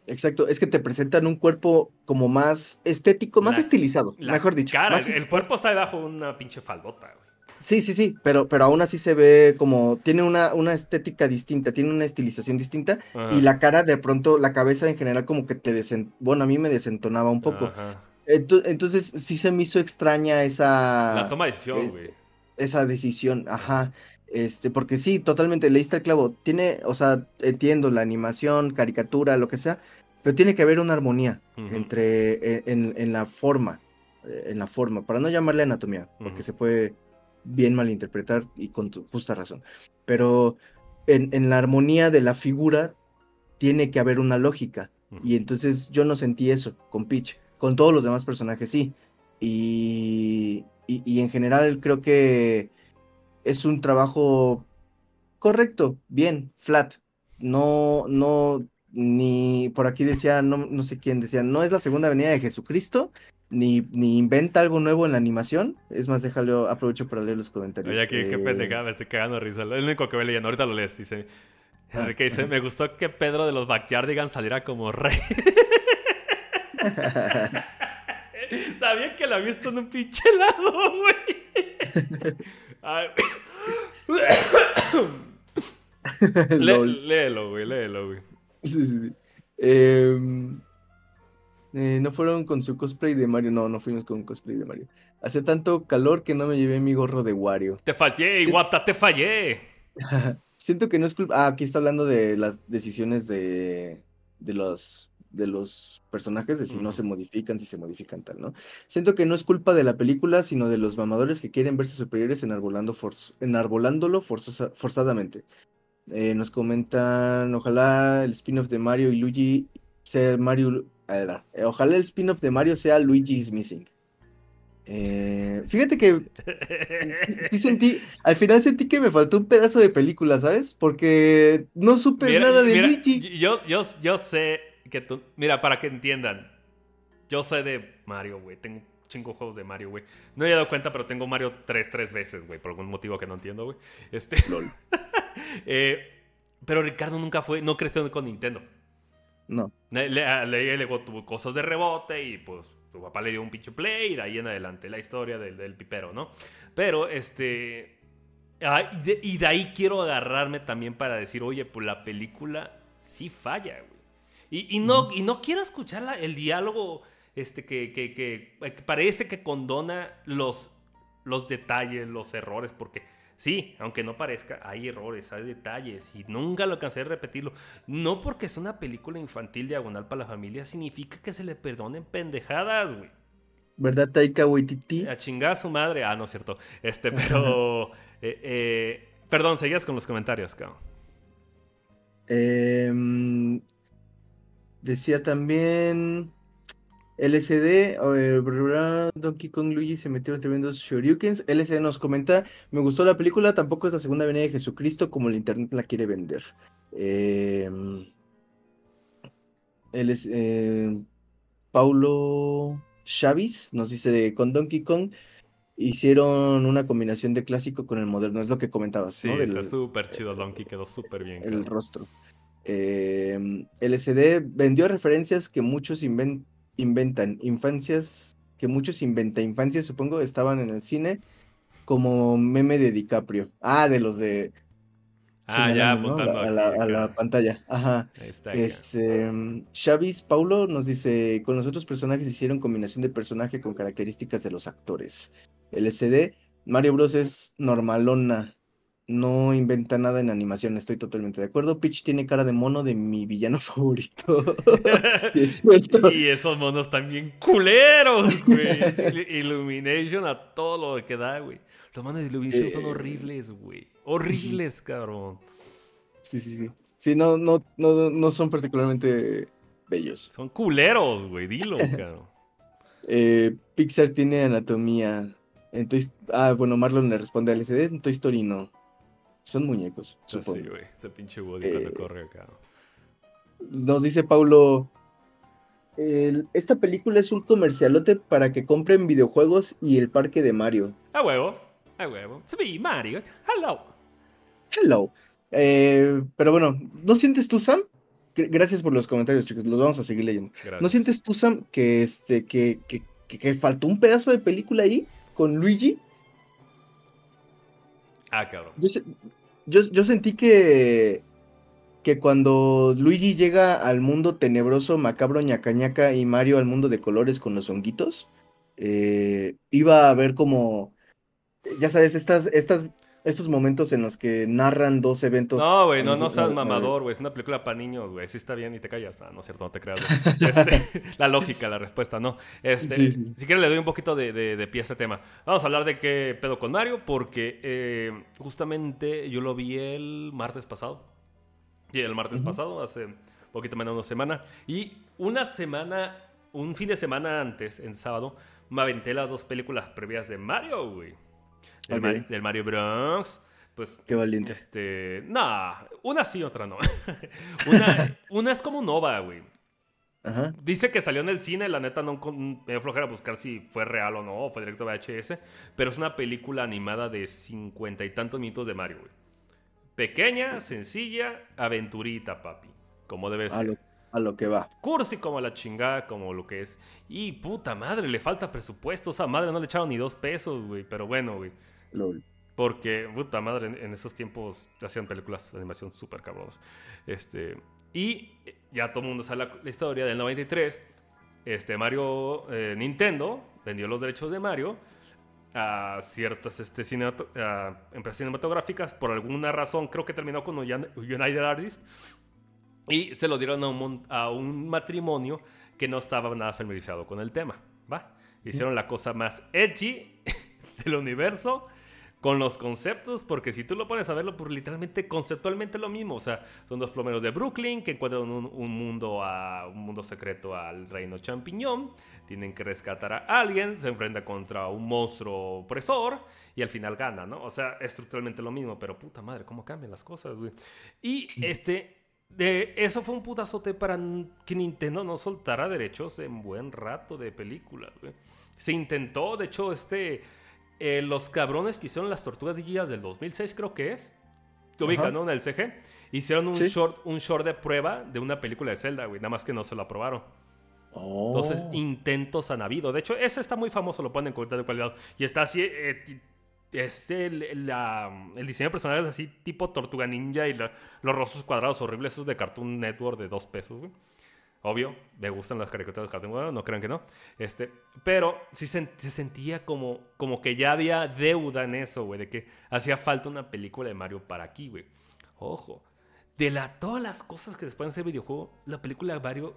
Exacto, es que te presentan un cuerpo como más estético, más estilizado, mejor dicho. Cara, el, cuerpo está debajo de una pinche faldota, güey. Sí, sí, sí, pero, pero aún así se ve como, tiene una, una estética distinta, tiene una estilización distinta y la cara de pronto, la cabeza en general como que te desen... bueno, a mí me desentonaba un poco. Ajá. Entonces sí se me hizo extraña esa... La toma de decisión, eh, güey. esa decisión, ajá. Este, porque sí, totalmente, leíste el clavo. Tiene, o sea, entiendo la animación, caricatura, lo que sea, pero tiene que haber una armonía entre, e, en, la forma, eh, en la forma, para no llamarle anatomía, porque se puede bien malinterpretar y con justa razón. Pero en, en, la armonía de la figura tiene que haber una lógica. Y entonces yo no sentí eso con Peach. Con todos los demás personajes sí. Y, y, en general creo que es un trabajo correcto, bien, flat. No, no, ni por aquí decía, no, no sé quién decía, no es la segunda venida de Jesucristo, ni, ni inventa algo nuevo en la animación. Es más, déjalo, aprovecho para leer los comentarios. Oye, qué, qué pendejada, me estoy cagando risa. El único que voy leyendo, ahorita lo lees, dice. Enrique dice, me gustó que Pedro de los Backyardigans saliera como rey. Sabía que lo había visto en un pinche lado, güey. léelo, güey, léelo, güey. Sí, sí, sí. Em, eh, no fueron con su cosplay de Mario. No, no fuimos con cosplay de Mario. Hace tanto calor que no me llevé mi gorro de Wario. Te fallé, Iwata, te fallé. Siento que no es culpa. Ah, aquí está hablando de las decisiones de, de los de los personajes, de si no se modifican, si se modifican tal, ¿no? Siento que no es culpa de la película, sino de los mamadores que quieren verse superiores enarbolando enarbolándolo forzadamente. Eh, nos comentan, ojalá el spin-off de Mario y Luigi sea Mario... Ojalá el spin-off de Mario sea Luigi is Missing. Eh, fíjate que sí, sentí, al final sentí que me faltó un pedazo de película, ¿sabes? Porque no supe nada de Luigi. Yo, yo, yo sé que tú, mira, para que entiendan, yo sé de Mario, güey, tengo cinco juegos de Mario, güey. No he dado cuenta, pero tengo Mario tres, tres veces, güey, por algún motivo que no entiendo, güey. Este, eh, pero Ricardo nunca fue, no creció con Nintendo. No. Le, le, tuvo cosas de rebote y pues su papá le dio un pinche play y de ahí en adelante la historia del, del pipero, ¿no? Pero este... y, de, ahí quiero agarrarme también para decir, oye, pues la película sí falla, güey. Y, no, y no quiero escuchar el diálogo este, que, que, que, parece que condona los, los detalles, los errores, porque Sí, aunque no parezca, hay errores, hay detalles y nunca lo cansé de repetirlo. No porque es una película infantil diagonal para la familia significa que se le perdonen pendejadas, güey. ¿Verdad, Taika Waititi? A chingar a su madre. Ah, no es cierto. Este, pero... Eh, eh, perdón, seguías con los comentarios, cabrón. Em, decía también... LCD, Donkey Kong Luigi se metió en tremendos shoryukens. LCD nos comenta, me gustó la película, tampoco es la segunda venida de Jesucristo como el internet la quiere vender. Eh, Paulo Chavis nos dice, con Donkey Kong hicieron una combinación de clásico con el moderno, es lo que comentabas. Sí, está súper chido Donkey, quedó súper bien. El rostro. LCD vendió referencias que muchos inventan inventan infancias, que muchos inventa infancias, supongo, estaban en el cine como meme de DiCaprio. Ah, de los de... Ah, ya, apuntando a, la, pantalla. Ajá. está, este, Chavis Paulo nos dice, con los otros personajes hicieron combinación de personaje con características de los actores. LCD, Mario Bros es normalona, no inventa nada en animación, estoy totalmente de acuerdo. Peach tiene cara de mono de mi villano favorito. es Y esos monos también culeros, güey. Illumination a todo lo que da, güey. Los monos de Illumination son eh, horribles, güey. Horribles, cabrón. Sí, sí, sí. Sí, no, no, no, no son particularmente bellos. Son culeros, güey. Dilo, cabrón. Eh, Pixar tiene anatomía. Entonces, ah, bueno, Marlon le responde al SD. En Toy Story no. Son muñecos. Sí, güey. Este pinche Woody cuando eh, corre acá. Nos dice Paulo. esta película es un comercialote para que compren videojuegos y el parque de Mario. A huevo, a huevo. Sí, Mario. Hello. Hello. Eh, pero bueno, ¿no sientes tú, Sam? Gracias por los comentarios, chicos. Los vamos a seguir leyendo. ¿No sientes tú, Sam, que este, que, que, que faltó un pedazo de película ahí con Luigi? Ah, cabrón. Yo, sentí que, que cuando Luigi llega al mundo tenebroso, macabro, ñaca, y Mario al mundo de colores con los honguitos, eh, iba a ver como, ya sabes, estas, estas estos momentos en los que narran dos eventos. No, güey, no, no seas mamador, güey. Es una película para niños, güey. Sí está bien y te callas. Ah, no es cierto, no te creas. Este, la lógica, la respuesta, no. Este, Si quieres, le doy un poquito de, de, pie a este tema. Vamos a hablar de qué pedo con Mario, porque eh, justamente yo lo vi el martes pasado. Y el martes pasado, hace un poquito menos de una semana. Y una semana, un fin de semana antes, en sábado, me aventé las dos películas previas de Mario, güey del, Mario Bros. Pues, Qué valiente. Este, nah, una sí, otra no. una, es como Nova, güey. Ajá. Dice que salió en el cine, la neta no me dio flojera buscar si fue real o no, o fue directo VHS, pero es una película animada de cincuenta y tantos minutos de Mario, güey. Pequeña, sencilla, aventurita, papi. Como debe ser. A lo, que va. Cursi como la chingada, como lo que es. Y puta madre, le falta presupuesto. O sea, madre no le echaron ni dos pesos, güey. Pero bueno, güey. Porque, puta madre, en, esos tiempos hacían películas de animación súper cabronas. Este, y ya todo el mundo sabe la, historia del 93. Este, Mario, eh, Nintendo vendió los derechos de Mario a ciertas este, empresas cinematográficas. Por alguna razón, creo que terminó con United Artists. Y se lo dieron a un, a un matrimonio que no estaba nada familiarizado con el tema. ¿va? Hicieron la cosa más edgy del universo con los conceptos, porque si tú lo pones a verlo, pues literalmente conceptualmente lo mismo. O sea, son dos plomeros de Brooklyn que encuentran un, mundo a un mundo secreto al reino champiñón. Tienen que rescatar a alguien, se enfrenta contra un monstruo opresor y al final gana, ¿no? O sea, estructuralmente lo mismo, pero puta madre, cómo cambian las cosas, güey. Y este, de, eso fue un putazote para que Nintendo no soltara derechos en buen rato de películas, güey. Se intentó, de hecho, este eh, los cabrones que hicieron las tortugas guías del 2006, creo que es. Te ubican, ¿no? En el CG. Hicieron un, short, un short de prueba de una película de Zelda, güey. Nada más que no se lo aprobaron. Entonces, oh. intentos han habido. De hecho, ese está muy famoso, lo ponen en cuenta de cualidad. Y está así. Eh, este, el, el, diseño personal es así, tipo Tortuga Ninja y los rostros cuadrados horribles, esos de Cartoon Network de dos pesos, güey. Obvio, me gustan las caricaturas de Cartoon no crean que no. Este, pero sí se, sentía como, como que ya había deuda en eso, güey, de que hacía falta una película de Mario para aquí, güey. Ojo, de la, todas las cosas que se pueden hacer videojuego, la película de Mario,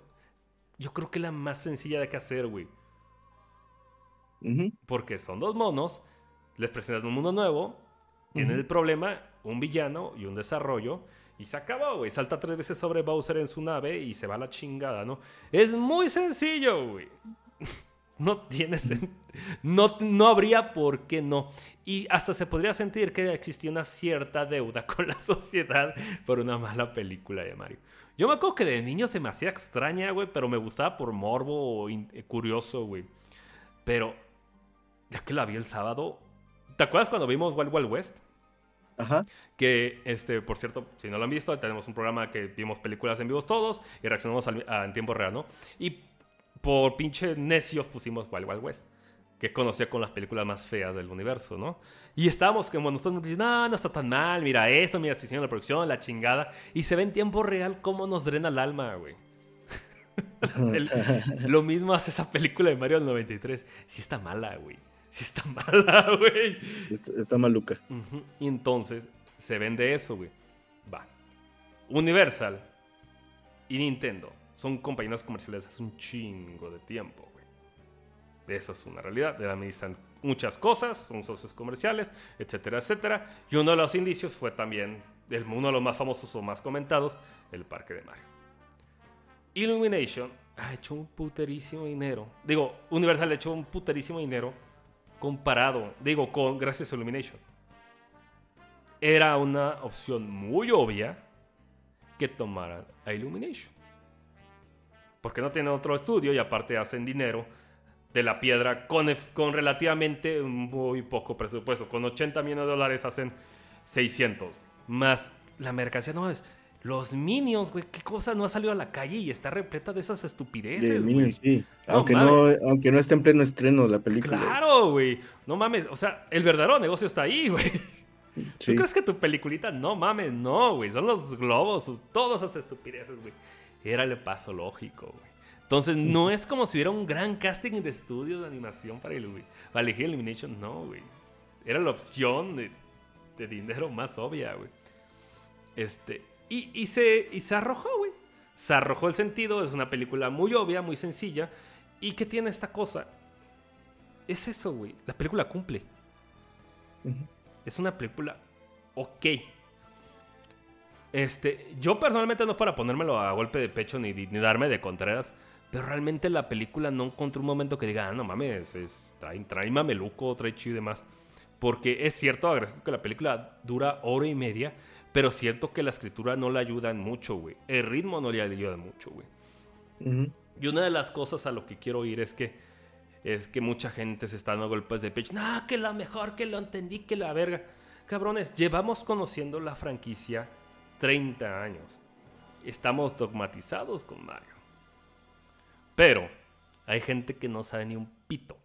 yo creo que es la más sencilla de que hacer, güey. Porque son dos monos, les presentan un mundo nuevo, tienen el problema, un villano y un desarrollo y se acabó, güey. Salta tres veces sobre Bowser en su nave y se va a la chingada, ¿no? Es muy sencillo, güey. No tiene no, no habría por qué no. Y hasta se podría sentir que existía una cierta deuda con la sociedad por una mala película de Mario. Yo me acuerdo que de niño se me hacía extraña, güey, pero me gustaba por morbo o eh, curioso, güey. Pero, ya que la vi el sábado, ¿te acuerdas cuando vimos Wild Wild West? Ajá. Que, este, por cierto, si no lo han visto, tenemos un programa que vimos películas en vivos todos y reaccionamos en tiempo real, ¿no? Y por pinche necios pusimos Wild Wild West, que conocía con las películas más feas del universo, ¿no? Y estábamos como nosotros no, no está tan mal, mira esto, mira, si la producción, la chingada. Y se ve en tiempo real cómo nos drena el alma, güey. lo mismo hace esa película de Mario del 93. Sí está mala, güey sí está mala, güey. Está, maluca. Y entonces se vende eso, güey. Va. Universal y Nintendo son compañías comerciales hace un chingo de tiempo, güey. Eso es una realidad. De la administran muchas cosas, son socios comerciales, etcétera, etcétera. Y uno de los indicios fue también uno de los más famosos o más comentados, el parque de Mario. Illumination ha hecho un puterísimo dinero. Digo, Universal ha hecho un puterísimo dinero comparado, digo, con gracias a Illumination. Era una opción muy obvia que tomaran a Illumination. Porque no tienen otro estudio y aparte hacen dinero de la piedra con, con relativamente muy poco presupuesto. Con 80 millones de dólares hacen 600. Más la mercancía no es los Minions, güey, qué cosa no ha salido a la calle y está repleta de esas estupideces, güey. sí. aunque, no, aunque no esté en pleno estreno la película. Claro, güey. No mames, o sea, el verdadero negocio está ahí, güey. ¿Tú crees que tu peliculita? No mames, no, güey. Son los globos, todas esas estupideces, güey. Era el paso lógico, güey. Entonces, no es como si hubiera un gran casting de estudio de animación para, para elegir Illumination, no, güey. Era la opción de, de dinero más obvia, güey. Este, y, se, y se arrojó, güey. Se arrojó el sentido. Es una película muy obvia, muy sencilla. ¿Y qué tiene esta cosa? Es eso, güey. La película cumple. Es una película ok. Este, yo personalmente no es para ponérmelo a golpe de pecho ni, ni darme de contreras. Pero realmente la película no encontró un momento que diga, ah, no mames, es, trae, trae mameluco, trae chido y demás. Porque es cierto, agradezco que la película dura hora y media. Pero siento que la escritura no le ayuda mucho, güey. El ritmo no le ayuda mucho, güey. Y una de las cosas a lo que quiero ir es que es que mucha gente se está dando golpes de pecho. No, que la mejor, que lo entendí, que la verga. Cabrones, llevamos conociendo la franquicia 30 años. Estamos dogmatizados con Mario. Pero hay gente que no sabe ni un pito.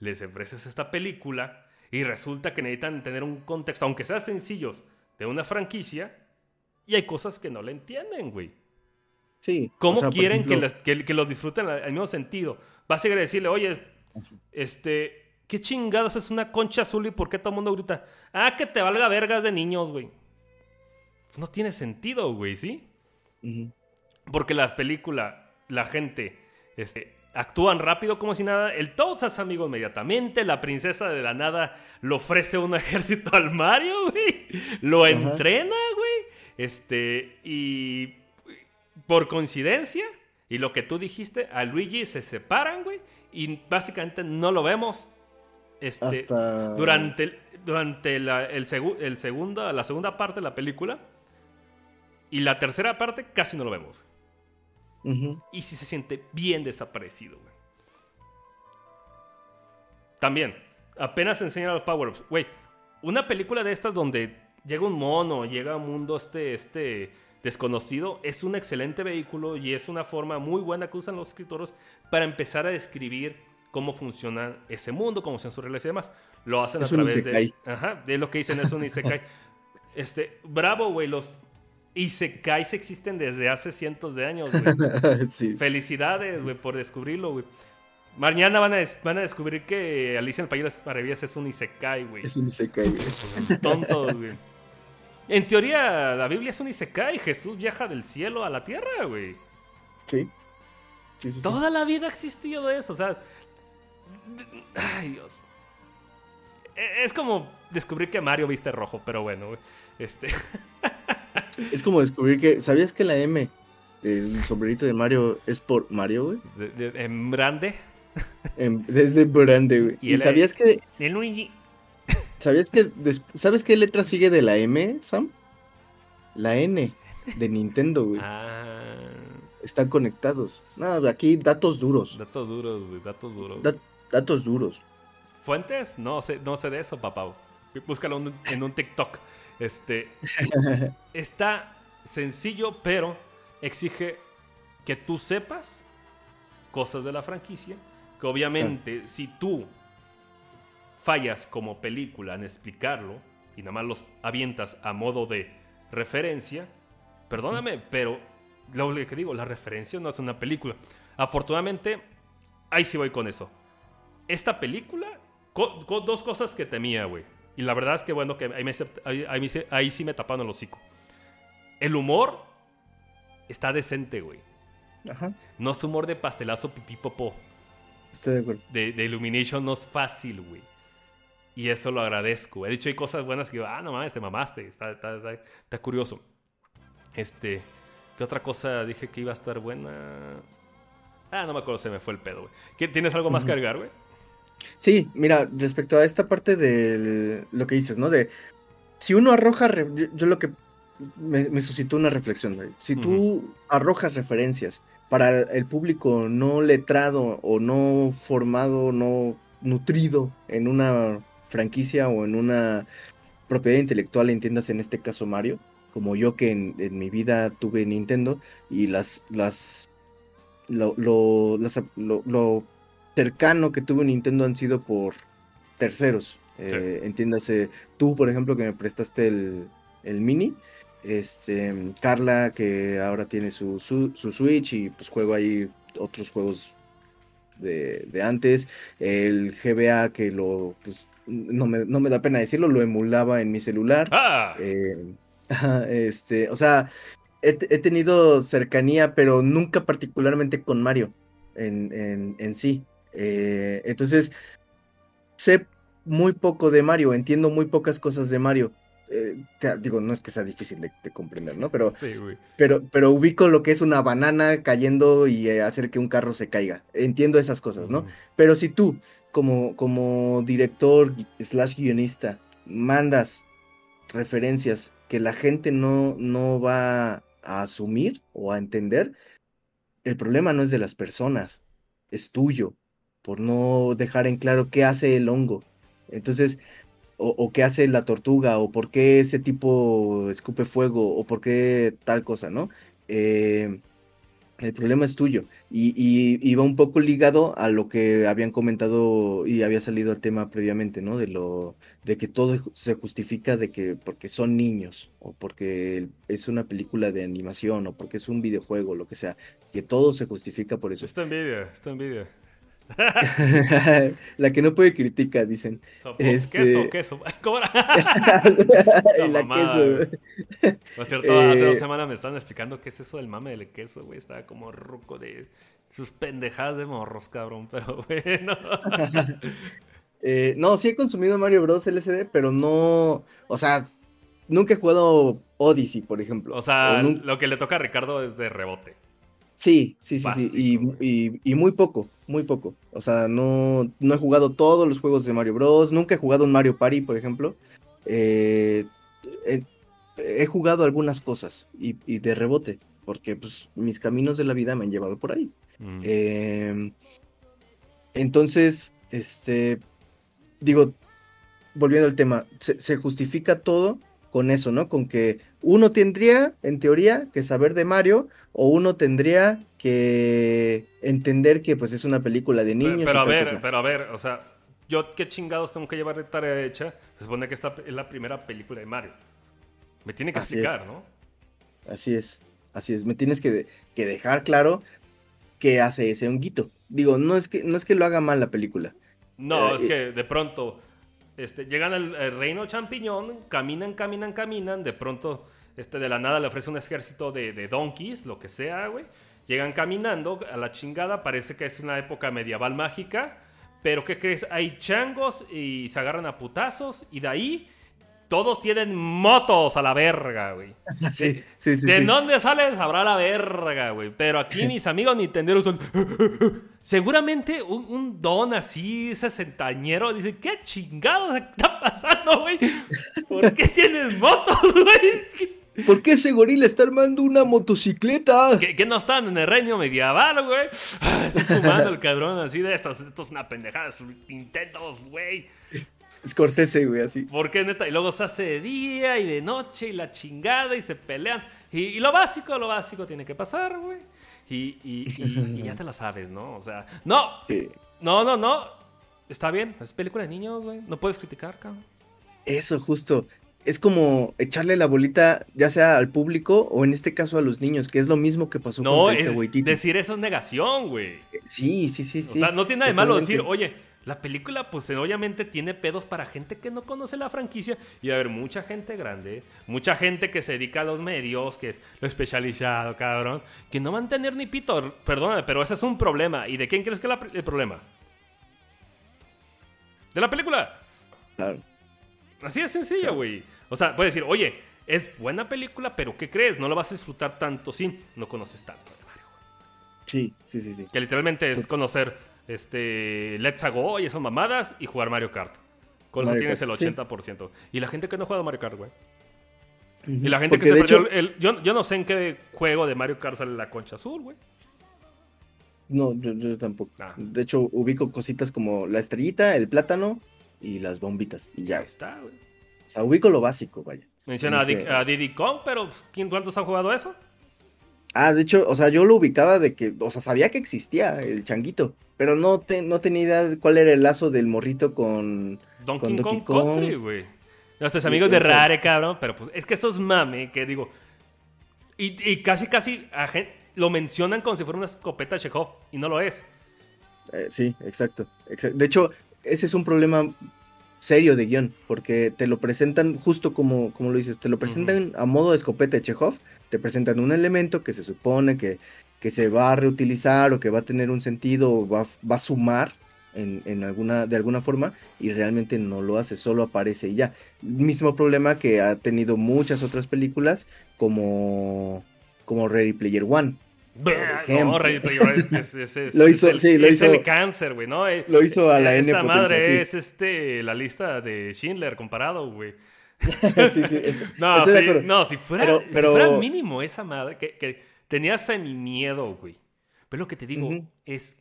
Les ofreces esta película y resulta que necesitan tener un contexto, aunque sea sencillos, de una franquicia y hay cosas que no le entienden, güey. Sí. ¿Cómo o sea, por quieren que, las- que, que lo disfruten al al mismo sentido? Vas a llegar a decirle, oye, este, ¿qué chingados es una concha azul y por qué todo el mundo grita? Ah, que te valga vergas de niños, güey. Pues no tiene sentido, güey, ¿sí? Porque la película, la gente, este, actúan rápido como si nada. El todos es amigo inmediatamente. La princesa de la nada le ofrece un ejército al Mario, güey. Lo entrena, güey. Este, y por coincidencia, y lo que tú dijiste, a Luigi se separan, güey. Y básicamente no lo vemos. Este, Hasta. durante, durante la, el segu- el segunda, la segunda parte de la película. Y la tercera parte casi no lo vemos. Y si se siente bien desaparecido, güey. También, apenas enseñan los power-ups. Güey, una película de estas donde llega un mono, llega un mundo este, este desconocido, es un excelente vehículo y es una forma muy buena que usan los escritores para empezar a describir cómo funciona ese mundo, cómo son sus reglas y demás. Lo hacen Es a través de... Ajá, de lo que dicen es un isekai. este, bravo, güey, los isekais existen desde hace cientos de años, güey. sí. Felicidades, güey, por descubrirlo, güey. Mañana van a, van a descubrir que Alicia en el País de las Maravillas es un Isekai, güey. Es un Isekai, güey. Tontos, güey. En teoría, la Biblia es un Isekai. Jesús viaja del cielo a la tierra, güey. Sí. Sí, sí, sí. Toda la vida ha existido eso, o sea. Ay, Dios. E- Es como descubrir que Mario viste rojo, pero bueno, güey. Este. Es como descubrir que. ¿Sabías que la M del sombrerito de Mario es por Mario, güey? de- de- en grande. En- Desde grande, güey. Y ¿Y, el- sabías que. El Luigi. ¿Sabías que. des- ¿Sabes qué letra sigue de la M, Sam? La N de Nintendo, güey. Ah. Están conectados. No, aquí datos duros. Datos duros, güey. Datos duros. Dat- datos duros. ¿Fuentes? No sé, no sé de eso, papá. Búscalo en un TikTok. Este. Está sencillo, pero exige que tú sepas cosas de la franquicia. Que obviamente, si tú fallas como película en explicarlo y nada más los avientas a modo de referencia, perdóname, pero lo que digo, la referencia no es una película. Afortunadamente, ahí sí voy con eso. Esta película, co- co- dos cosas que temía, güey. Y la verdad es que, bueno, que ahí, me ahí- ahí sí me taparon el hocico. El humor está decente, güey. Ajá. No es humor de pastelazo pipí popó. Estoy de acuerdo. De, de Illumination no es fácil, güey. Y eso lo agradezco. He dicho, hay cosas buenas que digo, ah, no mames, te mamaste. Está, está- está- está curioso. Este, ¿qué otra cosa dije que iba a estar buena? Ah, no me acuerdo, se me fue el pedo, güey. ¿Qué- ¿Tienes algo más que agregar, güey? Sí, mira, respecto a esta parte de lo que dices, ¿no? De si uno arroja, yo, yo lo que me, me suscitó una reflexión. Si tú arrojas referencias para el, el público no letrado o no formado, no nutrido en una franquicia o en una propiedad intelectual, entiendas en este caso Mario, como yo que en, en mi vida tuve Nintendo y las, las, lo, lo, las- lo- lo cercano que tuve Nintendo han sido por terceros. Eh, entiéndase, tú, por ejemplo, que me prestaste el, el mini. Este, Carla, que ahora tiene su, su, su Switch y pues juego ahí otros juegos de, de antes. El GBA, que lo, pues, no me, no me da pena decirlo, lo emulaba en mi celular. ¡Ah! Eh, este, o sea, he, he tenido cercanía, pero nunca particularmente con Mario en, en, en sí. Eh, entonces, sé muy poco de Mario, entiendo muy pocas cosas de Mario. Eh, te- digo, no es que sea difícil de, de comprender, ¿no? Pero, Sí, pero, pero ubico lo que es una banana cayendo y eh, hacer que un carro se caiga. Entiendo esas cosas, ¿no? Pero si tú, como, como director slash guionista, mandas referencias que la gente no, no va a asumir o a entender, el problema no es de las personas, es tuyo, por no dejar en claro qué hace el hongo. Entonces, o, qué hace la tortuga, o por qué ese tipo escupe fuego, o por qué tal cosa, ¿no? Eh, El problema es tuyo. Y, va un poco ligado a lo que habían comentado y había salido el tema previamente, ¿no? De lo, de que todo se justifica de que porque son niños, o porque es una película de animación, o porque es un videojuego, lo que sea, que todo se justifica por eso. Esta envidia, esta envidia. la que no puede critica, dicen. Este... Queso, queso. ¿Cómo era? la queso. Por cierto, hace dos eh, semanas me estaban explicando qué es eso del mame del queso, güey. Estaba como ruco de sus pendejadas de morros, cabrón. Pero bueno. eh, no, sí he consumido Mario Bros. LCD, pero no. O sea, nunca he jugado Odyssey, por ejemplo. O sea, lo que le toca a Ricardo es de rebote. Sí, sí, sí, sí. Y, muy poco, muy poco. O sea, no, no he jugado todos los juegos de Mario Bros. Nunca he jugado un Mario Party, por ejemplo. Eh, he, jugado algunas cosas y, de rebote, porque pues, mis caminos de la vida me han llevado por ahí. Mm. Em, entonces, este, digo, volviendo al tema, se justifica todo con eso, ¿no? Con que uno tendría, en teoría, que saber de Mario, o uno tendría que entender que pues es una película de niños. Pero, a ver, pero a ver, o sea, yo qué chingados tengo que llevar de tarea hecha. Se supone que esta es la primera película de Mario. Me tiene que explicar, ¿no? Así es, así es. Me tienes que, dejar claro que hace ese honguito. Digo, no es que, no es que lo haga mal la película. No, eh, es que de pronto este, llegan al, reino champiñón, caminan, caminan, caminan, de pronto este, de la nada le ofrece un ejército de, de donkeys, lo que sea, güey. Llegan caminando a la chingada, parece que es una época medieval mágica, pero ¿qué crees? Hay changos y se agarran a putazos y de ahí todos tienen motos a la verga, güey. Sí, sí, sí. ¿De dónde salen? Sabrá la verga, güey. Pero aquí mis amigos nintenderos son... Seguramente un, don así, sesentañero, dice, ¿qué chingados está pasando, güey? ¿Por qué tienes motos, güey? ¿Por qué ese gorila está armando una motocicleta? ¿Qué, no están en el reino medieval, güey? Ah, estoy fumando el cabrón así de estos. Esto es una pendejada, Nintendos, güey. Scorsese, güey, así. Porque neta, y luego se hace de día y de noche y la chingada y se pelean. Y, lo básico, lo básico tiene que pasar, güey. Y, ya te lo sabes, ¿no? O sea, no, no, no, no. Está bien, es película de niños, güey. No puedes criticar, cabrón. Eso, justo. Es como echarle la bolita, ya sea al público o en este caso a los niños, que es lo mismo que pasó con No, decir eso es negación, güey. Sí, sí, sí, sí. O sea, no tiene nada de malo decir, oye, la película, pues obviamente tiene pedos para gente que no conoce la franquicia. Y va a haber mucha gente grande, mucha gente que se dedica a los medios, que es lo especializado, cabrón, que no van a tener ni pito. Perdóname, pero ese es un problema. ¿Y de quién crees que es el problema? ¿De la película? Claro. Así de sencillo, güey. O sea, puedes decir, oye, es buena película, pero ¿qué crees? No la vas a disfrutar tanto si no conoces tanto de Mario. Sí, sí, sí, sí. Que literalmente es conocer este, Let's Go y esas mamadas y jugar Mario Kart. Con eso tienes el 80%. Y la gente que no juega Mario Kart, güey. Y la gente que se perdió el, yo, yo, no sé en qué juego de Mario Kart sale la concha azul, güey. No, yo, tampoco. Ah. De hecho, ubico cositas como la estrellita, el plátano y las bombitas. Y ya. está, güey. Sea, ubico lo básico, vaya. Menciona a, Diddy Kong, pero ¿quién, ¿cuántos han jugado eso? Ah, de hecho, o sea, yo lo ubicaba de que, o sea, sabía que existía el changuito, pero no, te, no tenía idea de cuál era el lazo del morrito con Donkey, Kong, Country, güey. Nuestros amigos de Rare, cabrón, pero pues es que eso es mame, que digo. Y, casi, casi lo mencionan como si fuera una escopeta Chekhov y no lo es. Eh, sí, exacto, De hecho, ese es un problema serio de guion, porque te lo presentan justo como, como lo dices, te lo presentan a modo de escopeta de Chekhov te presentan un elemento que se supone que, que se va a reutilizar o que va a tener un sentido o va, va a sumar en, alguna, de alguna forma y realmente no lo hace, solo aparece y ya. Mismo problema que ha tenido muchas otras películas como, como Ready Player One. No, Ready Player One es, lo hizo, el, sí, lo hizo, el cáncer, güey, ¿no? Lo hizo a la Esta madre es este, la lista de Schindler comparado, güey. no, si fuera, pero, mínimo esa madre, que, tenía semi miedo, güey. Pero lo que te digo es.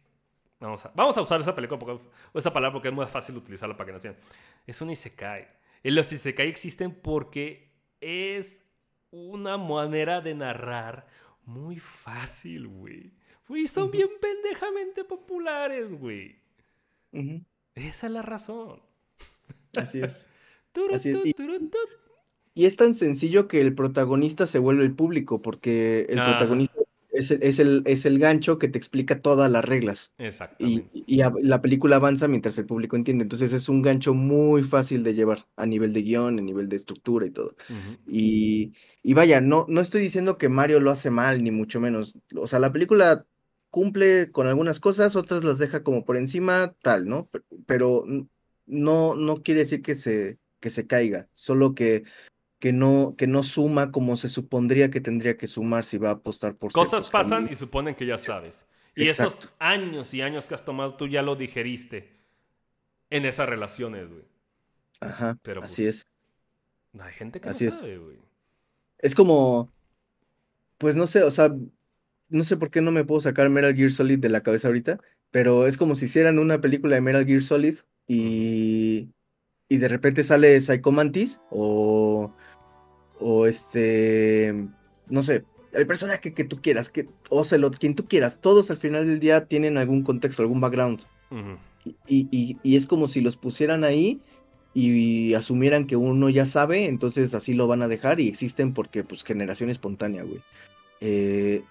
Vamos a, vamos a usar esa película porque, o esa palabra porque es muy fácil utilizarla para que no sean. Es un Isekai. Los Isekai existen porque es una manera de narrar muy fácil, güey. Y son bien pendejamente populares, güey. Esa es la razón. Así es. Y, es tan sencillo que el protagonista se vuelve el público, porque el protagonista es el, es, el, gancho que te explica todas las reglas. Exactamente. Y, la película avanza mientras el público entiende. Entonces es un gancho muy fácil de llevar a nivel de guion, a nivel de estructura y todo. y, vaya, no, no estoy diciendo que Mario lo hace mal, ni mucho menos. O sea, la película cumple con algunas cosas, otras las deja como por encima, tal, ¿no? Pero no, no quiere decir que se, que se caiga, solo que que no, que no suma como se supondría que tendría que sumar si va a apostar por Cosas pasan y suponen que ya sabes. Y esos años y años que has tomado, tú ya lo digeriste en esas relaciones, güey. Ajá, Pero, así pues, es. Hay gente que así no sabe, güey. Es como, pues no sé, o sea, no sé por qué no me puedo sacar Metal Gear Solid de la cabeza ahorita, pero es como si hicieran una película de Metal Gear Solid y, y de repente sale Psycho Mantis o o este, no sé, el personaje que tú quieras, que Ocelot, quien tú quieras, todos al final del día tienen algún contexto, algún background. y, es como si los pusieran ahí y, asumieran que uno ya sabe, entonces así lo van a dejar y existen porque pues generación espontánea, güey. Eh,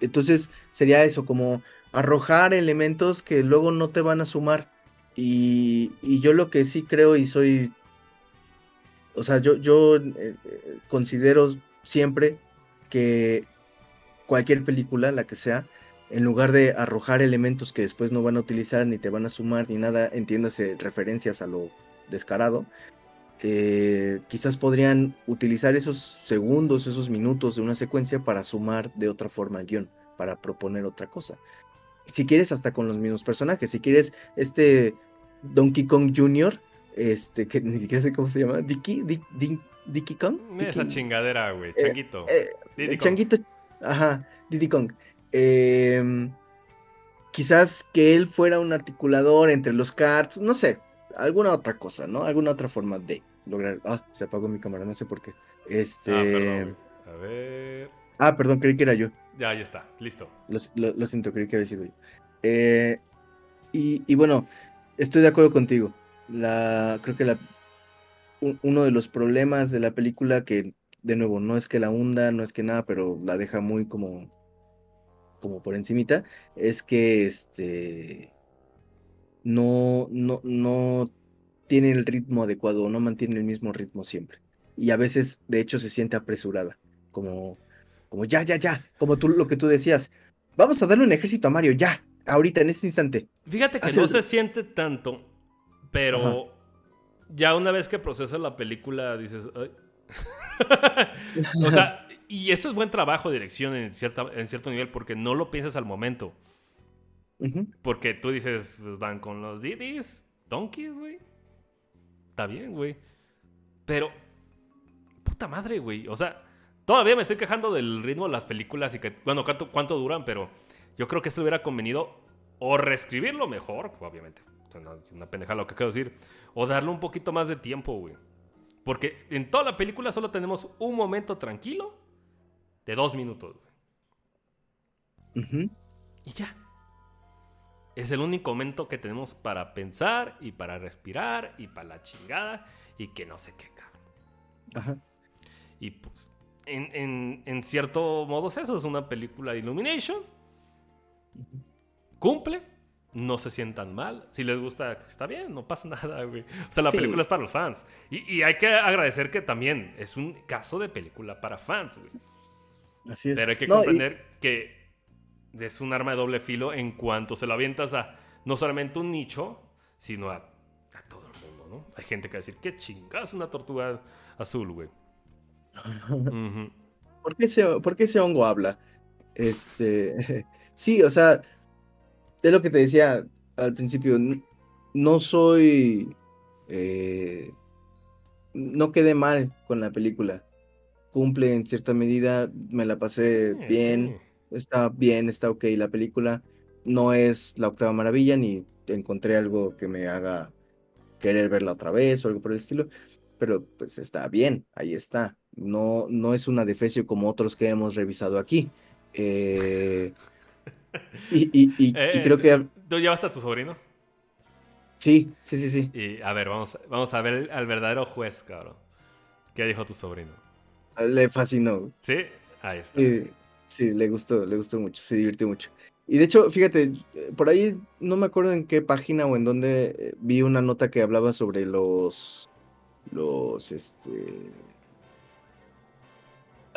entonces sería eso, como arrojar elementos que luego no te van a sumar. Y, y yo lo que sí creo y soy o sea, yo, yo eh, eh, considero siempre que cualquier película, la que sea, en lugar de arrojar elementos que después no van a utilizar, ni te van a sumar, ni nada, entiéndase referencias a lo descarado, eh, quizás podrían utilizar esos segundos, esos minutos de una secuencia para sumar de otra forma al guion, para proponer otra cosa. Si quieres, hasta con los mismos personajes, si quieres este Donkey Kong Jr., este, que ni siquiera sé cómo se llama, Dicky, Dicky Kong. Esa chingadera, güey, eh, changuito. Eh, changuito, ajá, Diddy Kong. Em, quizás que él fuera un articulador entre los cards, no sé, alguna otra cosa, ¿no? Alguna otra forma de lograr. Ah, se apagó mi cámara, no sé por qué. Este. Ah, perdón. A ver. Ah, perdón, creí que era yo. Ya, ya está, listo. Lo, siento, creí que había sido yo. Eh, y, y bueno, estoy de acuerdo contigo la, creo que la, uno de los problemas de la película que, de nuevo, no es que la hunda, no es que nada, pero la deja muy como, como por encimita, es que este, no, no, no tiene el ritmo adecuado, no mantiene el mismo ritmo siempre. Y a veces, de hecho, se siente apresurada, como, como ya, ya, ya, como tú, lo que tú decías, vamos a darle un ejército a Mario, ya, ahorita, en este instante. Fíjate que no se siente tanto pero ya una vez que procesas la película, dices. o sea, y eso es buen trabajo de dirección en, cierta, en cierto nivel, porque no lo piensas al momento. Porque tú dices, pues van con los Didis, Donkeys, güey. Está bien, güey. Pero, puta madre, güey. O sea, todavía me estoy quejando del ritmo de las películas y que, bueno, cuánto, cuánto duran, pero yo creo que esto hubiera convenido o reescribirlo mejor, obviamente una pendeja lo que quiero decir. O darle un poquito más de tiempo, güey. Porque en toda la película solo tenemos un momento tranquilo de dos minutos, güey. Y ya. Es el único momento que tenemos para pensar y para respirar y para la chingada y que no sé qué, cabrón. Ajá. Y pues, en, en, cierto modo es eso, es una película de Illumination. Cumple, no se sientan mal. Si les gusta, está bien, no pasa nada, güey. O sea, la película es para los fans. Y, hay que agradecer que también es un caso de película para fans, güey. Así es. Pero hay que comprender que es un arma de doble filo en cuanto se lo avientas a no solamente un nicho, sino a, todo el mundo, ¿no? Hay gente que va a decir, qué chingas una tortuga azul, güey. ¿Por, qué ese, ¿Por qué ese hongo habla? Este, sí, o sea, es lo que te decía al principio, no soy... Eh, no quedé mal con la película. Cumple en cierta medida, me la pasé bien, está bien, está ok la película. No es la octava maravilla, ni encontré algo que me haga querer verla otra vez o algo por el estilo, pero pues está bien, ahí está. No, no es una defecio como otros que hemos revisado aquí. Eh, y, y- y- y Eh, creo que... ¿Tú llevaste a tu sobrino? Sí, sí, sí, sí. Y a ver, vamos, vamos a ver al verdadero juez, cabrón. ¿Qué dijo tu sobrino? Le fascinó. ¿Sí? Ahí está. Sí, sí, le gustó, le gustó mucho, se divirtió mucho. Y de hecho, fíjate, eh, por ahí no me acuerdo en qué página o en dónde eh, vi una nota que hablaba sobre los, los, este,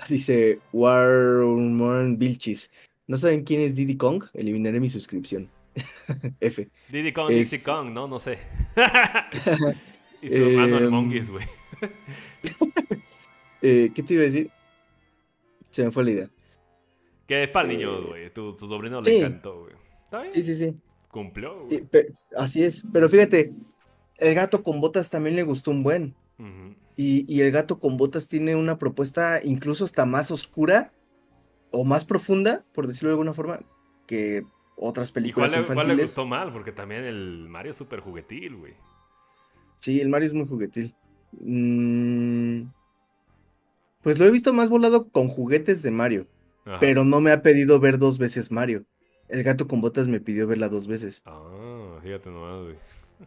dice Warren Vilchis. ¿No saben quién es Diddy Kong? Eliminaré mi suscripción. F. Diddy Kong, Es- Dixie Kong, ¿no? No sé. y su hermano el Em, Monguis, güey. Eh, ¿qué te iba a decir? Se me fue la idea. Que es para eh, niños, güey. Tu, tu sobrino le sí. encantó, güey. ¿Está bien? Sí, sí, sí. Cumplió, güey. así es. Pero fíjate, el gato con botas también le gustó un buen. Y, y el gato con botas tiene una propuesta incluso hasta más oscura o más profunda, por decirlo de alguna forma, que otras ¿Y cuál películas le, cuál le infantiles. gustó mal? Porque también el Mario es súper juguetil, güey. Sí, el Mario es muy juguetil. Mm, Pues lo he visto más volado con juguetes de Mario, Ajá. pero no me ha pedido ver dos veces Mario. El gato con botas me pidió verla dos veces. Ah, fíjate nomás, güey.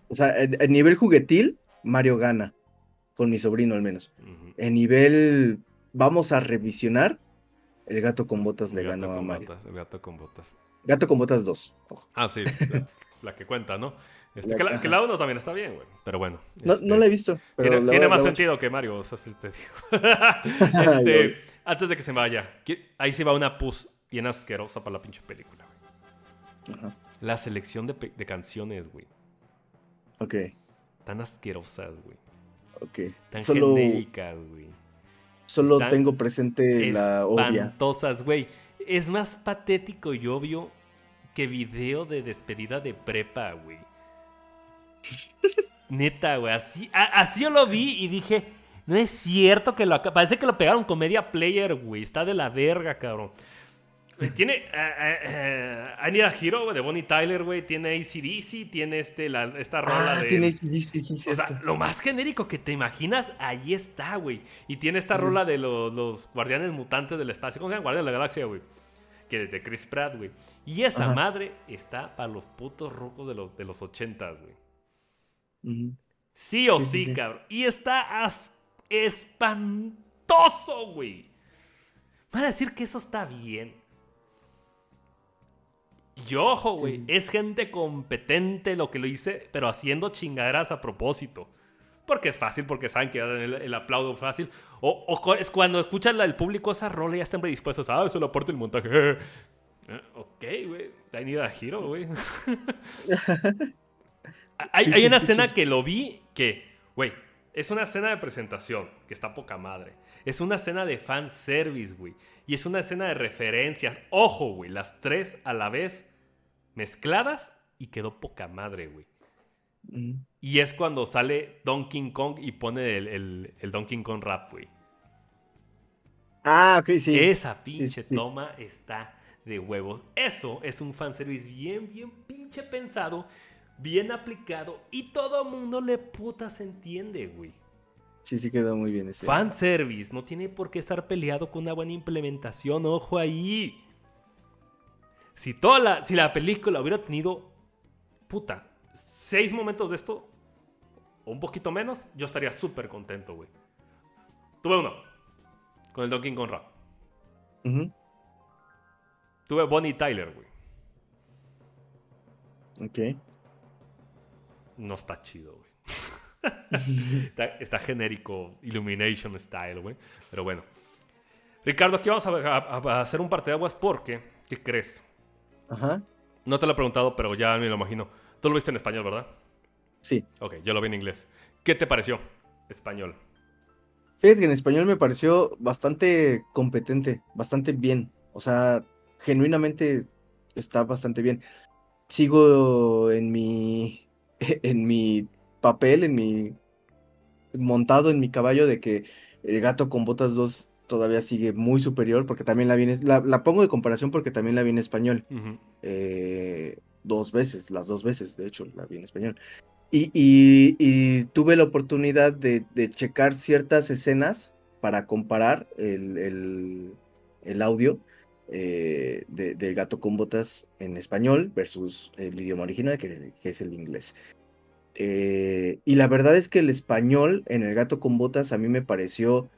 O sea, en nivel juguetil, Mario gana. Con mi sobrino al menos. Ujú. En nivel vamos a revisionar, el gato con botas le El ganó a con Mario. botas, el gato con botas. Gato con botas 2. ojo. Ah, sí, la, la que cuenta, ¿no? Este, La- que, la, que la uno también está bien, güey. Pero bueno. No, este, no la he visto. Pero tiene más sentido que Mario, o sea, sí te digo. Este, antes de que se vaya, ahí sí va una pus bien asquerosa para la pinche película, güey. Ajá, La selección de canciones, güey. Ok, Tan asquerosas, güey. ok. Tan Solo, genéricas, güey. Solo están tengo presente la obvia. Espantosas, güey. Es más patético y obvio que video de despedida de prepa, güey. Neta, güey. Así, a- así yo lo vi y dije, no es cierto que lo... Parece que lo pegaron con media player, güey. Está de la verga, cabrón. Eh, Tiene eh, eh, eh, I Need a Hero, de Bonnie Tyler, güey. Tiene ACDC, tiene este, la, esta rola Ah, de... tiene sí, sí, sí, O sea, lo más genérico que te imaginas, ahí está, güey. Y tiene esta rola de los, los guardianes mutantes del espacio. ¿Cómo se llama? Guardianes de la Galaxia, güey. Que de Chris Pratt, güey. Y esa Ajá. madre está para los putos rucos de los, de los ochentas, güey. Ujú. Sí o sí, sí. cabrón. Y está as- espantoso, güey. Van a decir que eso está bien. Y ojo, güey, Sí. es gente competente lo que lo hice, pero haciendo chingaderas a propósito. Porque es fácil, porque saben que dan el, el aplauso fácil. O, es cuando escuchan el público esa rola y ya están predispuestos. Ah, eso lo aporta el montaje. Eh, ok, güey. I need a hero, güey. hay, hay una escena que lo vi que, güey, es una escena de presentación que está poca madre. Es una escena de fanservice, güey. Y es una escena de referencias. Ojo, güey, las tres a la vez mezcladas y quedó poca madre, güey. Ujú. Y es cuando sale Donkey Kong y pone el, el, el Donkey Kong rap, güey. Ah, ok, sí. Esa pinche sí. toma está de huevos. Eso es un fanservice bien, bien pinche pensado, bien aplicado y todo mundo le puta se entiende, güey. Sí, sí quedó muy bien ese. Fanservice no tiene por qué estar peleado con una buena implementación, ojo ahí. Si toda la, si la película hubiera tenido, puta, seis momentos de esto, o un poquito menos, yo estaría súper contento, güey. Tuve uno, con el Donkey Kong Rap. Ujú, Tuve Bonnie Tyler, güey. Ok. No está chido, güey. está, está genérico, Illumination style, güey. Pero bueno. Ricardo, aquí vamos a, a- a hacer un parteaguas porque, ¿qué crees? Ajá. No te lo he preguntado, pero ya me lo imagino. Tú lo viste en español, ¿verdad? Sí. Ok, yo lo vi en inglés. ¿Qué te pareció? Español. Fíjate que en español me pareció bastante competente, bastante bien. O sea, genuinamente está bastante bien. Sigo en mi, en mi papel, en mi montado en mi caballo de que el gato con botas 2 todavía sigue muy superior porque también la vi en, la, la pongo de comparación porque también la vi en español. Ujú. eh, dos veces, las dos veces, de hecho, la vi en español. Y, y- y tuve la oportunidad de, de checar ciertas escenas para comparar el, el- el audio. Eh, de, Gato con Botas en español versus el idioma original, que, es el inglés. Eh, y la verdad es que el español en el Gato con Botas a mí me pareció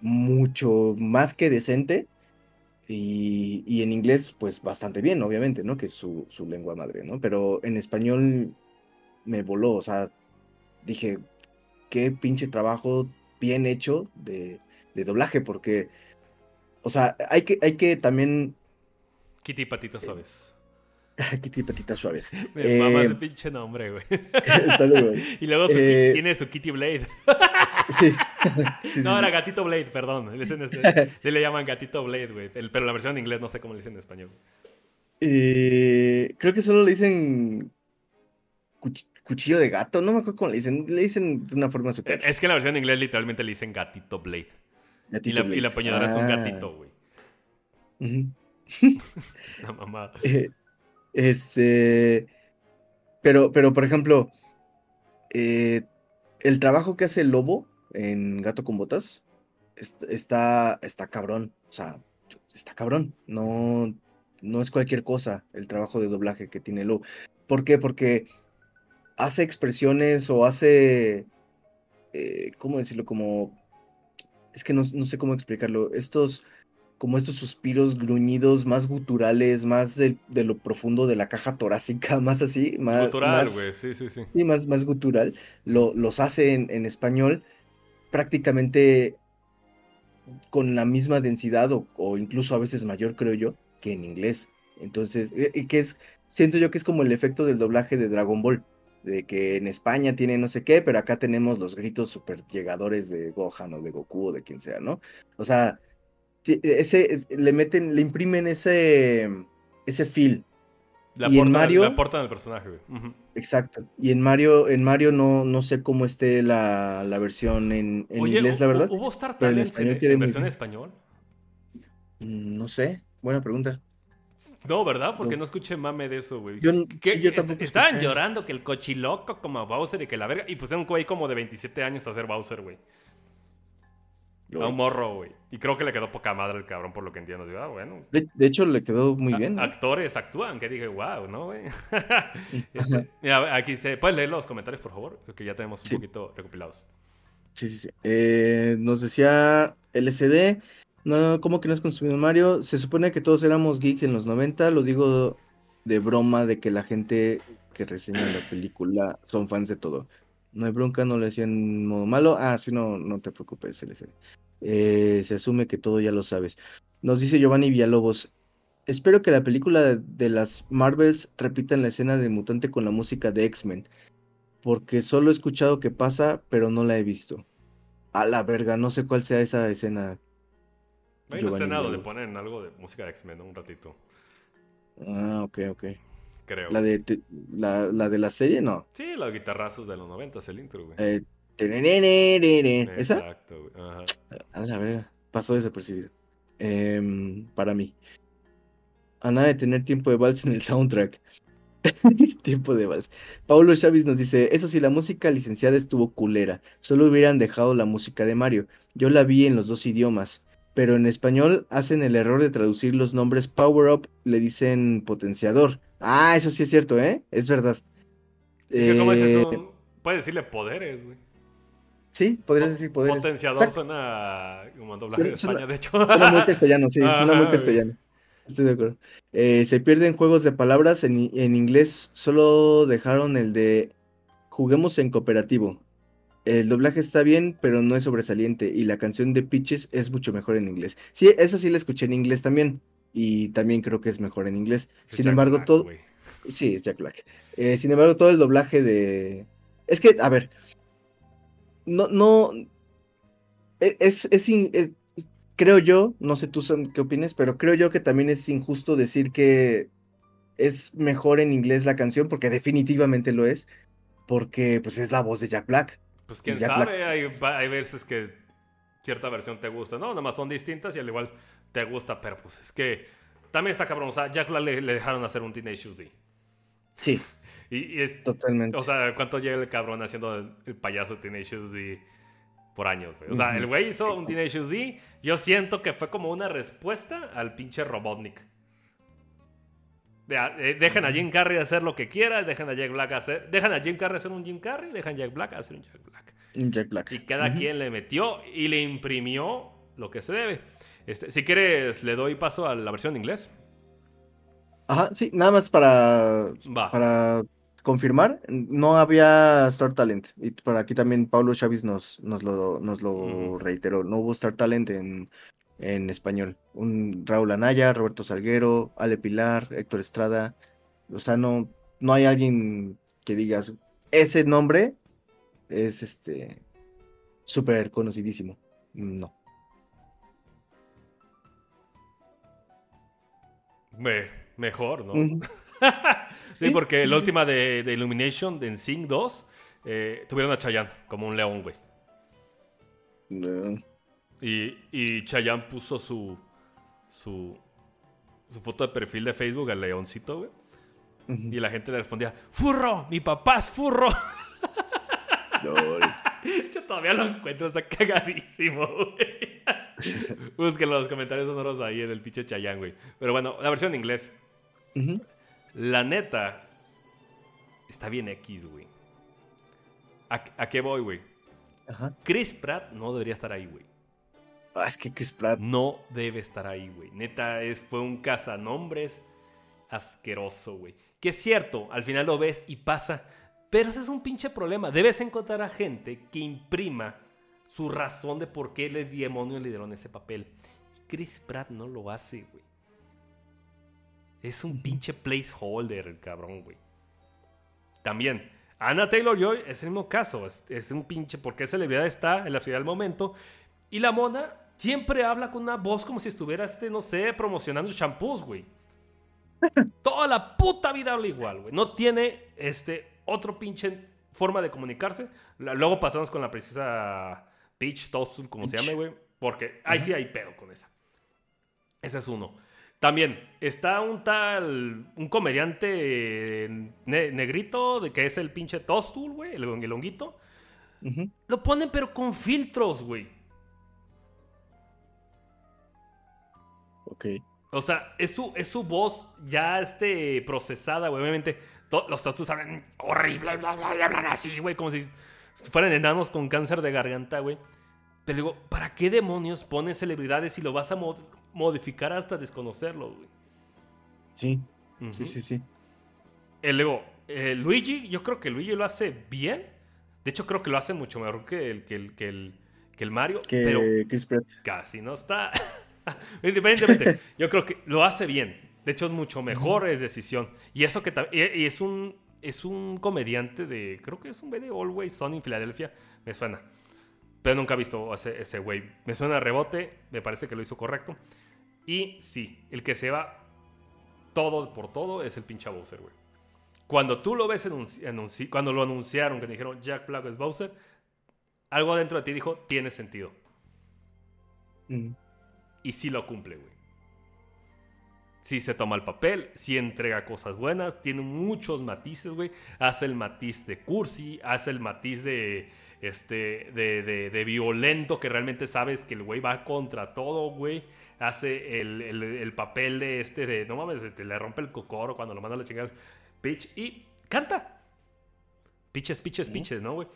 mucho más que decente. Y, en inglés, pues bastante bien, obviamente, ¿no? Que es su, su lengua madre, ¿no? Pero en español me voló, o sea, dije, qué pinche trabajo bien hecho de, de doblaje, porque o sea, hay que, hay que también. Kitty Patitas eh, Suaves. Kitty Patitas Suaves. Me eh, ese pinche nombre, güey. Y luego eh, tiene su Kitty Blade. sí. no, era Gatito Blade, perdón. Le, este, le llaman Gatito Blade, güey. pero la versión en inglés no sé cómo le dicen en español. creo que solo le dicen cuchillo de gato, no me acuerdo cómo le dicen. Le dicen de una forma super. Es que en la versión en inglés literalmente le dicen Gatito Blade y, la, y, la, es un ah. gatito, güey. es una mamada. Eh, este. Pero, pero, por ejemplo, eh, el trabajo que hace el lobo en Gato con Botas está, está cabrón. O sea, está cabrón. No, no es cualquier cosa el trabajo de doblaje que tiene lobo. ¿Por qué? Porque hace expresiones o hace. Eh, ¿Cómo decirlo? Como es que no, sé cómo explicarlo, estos, como estos suspiros gruñidos más guturales, más de, lo profundo de la caja torácica, más así, más... Gutural, güey, sí, sí, sí. Sí, más, más gutural, lo, los hace en, español prácticamente con la misma densidad o, incluso a veces mayor, creo yo, que en inglés. Entonces, eh, que es, siento yo que es como el efecto del doblaje de Dragon Ball de que en España tiene no sé qué, pero acá tenemos los gritos super llegadores de Gohan o de Goku o de quien sea, ¿no? O sea, ese, le meten, le imprimen ese, ese feel. La y en Mario, aportan al personaje, Exacto. Y en Mario, en Mario no, no sé cómo esté la, versión en, inglés, la verdad. ¿Hubo Star Talents en, en, versión en español? Mm, no sé, buena pregunta. No, ¿verdad? Porque no, escuché mame de eso, güey. Yo, tampoco Estaban llorando que el cochiloco como Bowser y que la verga. Y pusieron un güey como de 27 años a hacer Bowser, güey. A un morro, güey. Y creo que le quedó poca madre el cabrón, por lo que entiendo. ah, bueno. De, hecho, le quedó muy bien. Actores actúan, que dije, wow, ¿no, güey? Este, aquí se. ¿Puedes leer los comentarios, por favor? Que ya tenemos un poquito recopilados. Sí, sí, sí. Eh, nos decía LCD. No, ¿cómo que no has consumido Mario? Se supone que todos éramos geeks en los 90, lo digo de broma de que la gente que reseña la película son fans de todo. No hay bronca, no le decían modo malo. Ah, sí, no, no te preocupes, LC. Eh, se asume que todo ya lo sabes. Nos dice Giovanni Villalobos. Espero que la película de, las Marvels repita la escena de Mutante con la música de X-Men. Porque solo he escuchado que pasa, pero no la he visto. A la verga, no sé cuál sea esa escena. Hay una escena donde ponen algo de música de X-Men, un ratito. Ah, ok, ok. Creo. ¿La de, la, la de la serie? No. Sí, los guitarrazos de los 90, el intro, güey. Eh, ¿Esa? Exacto, güey. Ajá. A la verdad, pasó desapercibido. Eh, para mí. A nada de tener tiempo de vals en el soundtrack. tiempo de vals. Paulo Chávez nos dice, eso sí, la música licenciada estuvo culera. Solo hubieran dejado la música de Mario. Yo la vi en los dos idiomas pero en español hacen el error de traducir los nombres Power Up, le dicen potenciador. Ah, eso sí es cierto, ¿eh? Es verdad. ¿Cómo es eso? Eh, Puedes decirle poderes, güey. Sí, podrías decir poderes. Potenciador suena como doblaje de España, de hecho. Suena muy castellano, sí, suena muy castellano. Estoy de acuerdo. Eh, se pierden juegos de palabras. En, en inglés solo dejaron el de juguemos en cooperativo. El doblaje está bien, pero no es sobresaliente. Y la canción de Pitches es mucho mejor en inglés. Sí, esa sí la escuché en inglés también. Y también creo que es mejor en inglés. sin embargo, todo. Sí, es Jack Black. Eh, sin embargo, todo el doblaje de. Es que, a ver. No, no. E, es, es, creo yo, no sé tú qué opines, pero creo yo que también es injusto decir que es mejor en inglés la canción, porque definitivamente lo es, porque pues es la voz de Jack Black. Pues quién sabe, hay, veces que cierta versión te gusta, ¿no? Nada más son distintas y al igual te gusta, pero pues es que también está cabrón. O sea, Jack le, le dejaron hacer un Teenage D. Sí. Y, es. Totalmente. O sea, ¿cuánto llega el cabrón haciendo el, payaso Teenage D? por años, güey. O sea, el güey hizo un Tenacious D. Yo siento que fue como una respuesta al pinche Robotnik. Eh, dejan a Jim Carrey hacer lo que quiera, dejan a Jack Black hacer. Dejan a Jim Carrey hacer un Jim Carrey, dejan a Jack Black hacer un Jack Black. Un Jack Black. Y cada quien le metió y le imprimió lo que se debe. Este, si quieres, le doy paso a la versión en inglés. Ajá, sí, nada más para, para confirmar, no había Star Talent. Y por aquí también Pablo Chávez nos, nos lo, nos lo reiteró. No hubo Star Talent en, en español. Un Raúl Anaya, Roberto Salguero, Ale Pilar, Héctor Estrada. O sea, no, no hay alguien que digas, ese nombre es este súper conocidísimo. No. mejor, ¿no? sí, porque la última de, de Illumination, de Sing 2, eh, tuvieron a Chayanne como un león, güey. Y, y Chayanne puso su, su, su foto de perfil de Facebook al leoncito, güey. Y la gente le respondía, ¡Furro! ¡Mi papá es furro! Yo todavía lo encuentro, está cagadísimo, güey. Busquen los comentarios sonoros ahí en el pinche Chayanne, güey. Pero bueno, la versión en inglés. La neta, está bien X, güey. ¿A, qué voy, güey? Chris Pratt no debería estar ahí, güey. Ah, es que Chris Pratt. No debe estar ahí, güey. Neta, es, fue un cazanombres asqueroso, güey. Que es cierto, al final lo ves y pasa. Pero ese es un pinche problema. Debes encontrar a gente que imprima su razón de por qué el demonio le dieron ese papel. Chris Pratt no lo hace, güey. Es un pinche placeholder, el cabrón, güey. También, Anna Taylor Joy es el mismo caso. Es, un pinche, porque celebridad está en la ciudad del momento. Y la mona siempre habla con una voz como si estuviera, este, no sé, promocionando shampoos, güey. Toda la puta vida habla igual, güey. No tiene este otro pinche forma de comunicarse. Luego pasamos con la precisa Peach Toast, como se llame, güey. Porque ahí sí hay pedo con esa. Ese es uno. También está un tal, un comediante negrito, de que es el pinche Tostul, güey, el, el honguito. Lo ponen pero con filtros, güey. Ok. O sea, es su, es su voz ya este, procesada, güey. Obviamente, los Tostus hablan horrible, bla, bla, hablan así, güey, como si fueran enanos con cáncer de garganta, güey. Pero digo, ¿para qué demonios ponen celebridades si lo vas a modificar hasta desconocerlo, güey. Sí, sí, sí, sí. El, luego, eh, Luigi, yo creo que Luigi lo hace bien. De hecho, creo que lo hace mucho mejor que el, que el, que el, que el Mario. Que pero Chris Pratt. Casi no está. Independientemente, yo creo que lo hace bien. De hecho, es mucho mejor es decisión. Y eso que y es un es un comediante de. Creo que es un de Always Sun en Filadelfia. Me suena. Pero nunca he visto ese güey. Me suena a rebote. Me parece que lo hizo correcto. Y sí, el que se va todo por todo es el pinche Bowser, güey. Cuando tú lo ves en cuando lo anunciaron, que dijeron Jack Black es Bowser, algo dentro de ti dijo, tiene sentido. Mm. Y sí lo cumple, güey. Sí se toma el papel, sí entrega cosas buenas, tiene muchos matices, güey. Hace el matiz de cursi, hace el matiz de, este, de, de violento, que realmente sabes que el güey va contra todo, güey hace el, papel de este de, no mames, te le rompe el cocoro cuando lo manda a la chingada. Pitch y canta. Pitches, pitches, pitches, ¿no, güey?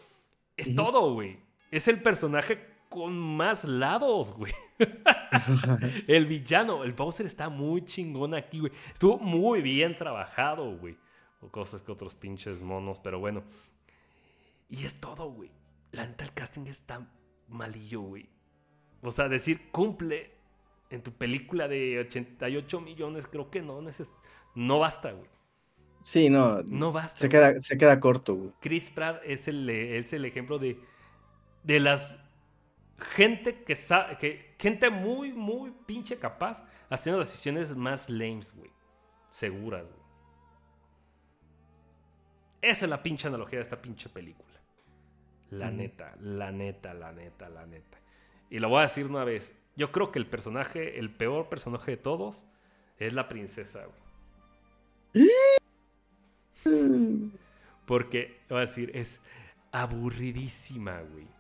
Es todo, güey. Es el personaje con más lados, güey. el villano, el Bowser está muy chingón aquí, güey. Estuvo muy bien trabajado, güey. O cosas que otros pinches monos, pero bueno. Y es todo, güey. La neta, el casting está malillo, güey. O sea, decir cumple en tu película de 88 millones, creo que no, no basta, güey. Sí, no. No basta. Se queda, se queda corto, güey. Chris Pratt es el, es el ejemplo de, de las gente que sabe, que gente muy, muy pinche capaz haciendo decisiones más lames, güey. Seguras, güey. Esa es la pinche analogía de esta pinche película. La neta, la neta, la neta, la neta. Y lo voy a decir una vez. Yo creo que el personaje, el peor personaje de todos, es la princesa, güey. Porque, voy a decir, es aburridísima, güey.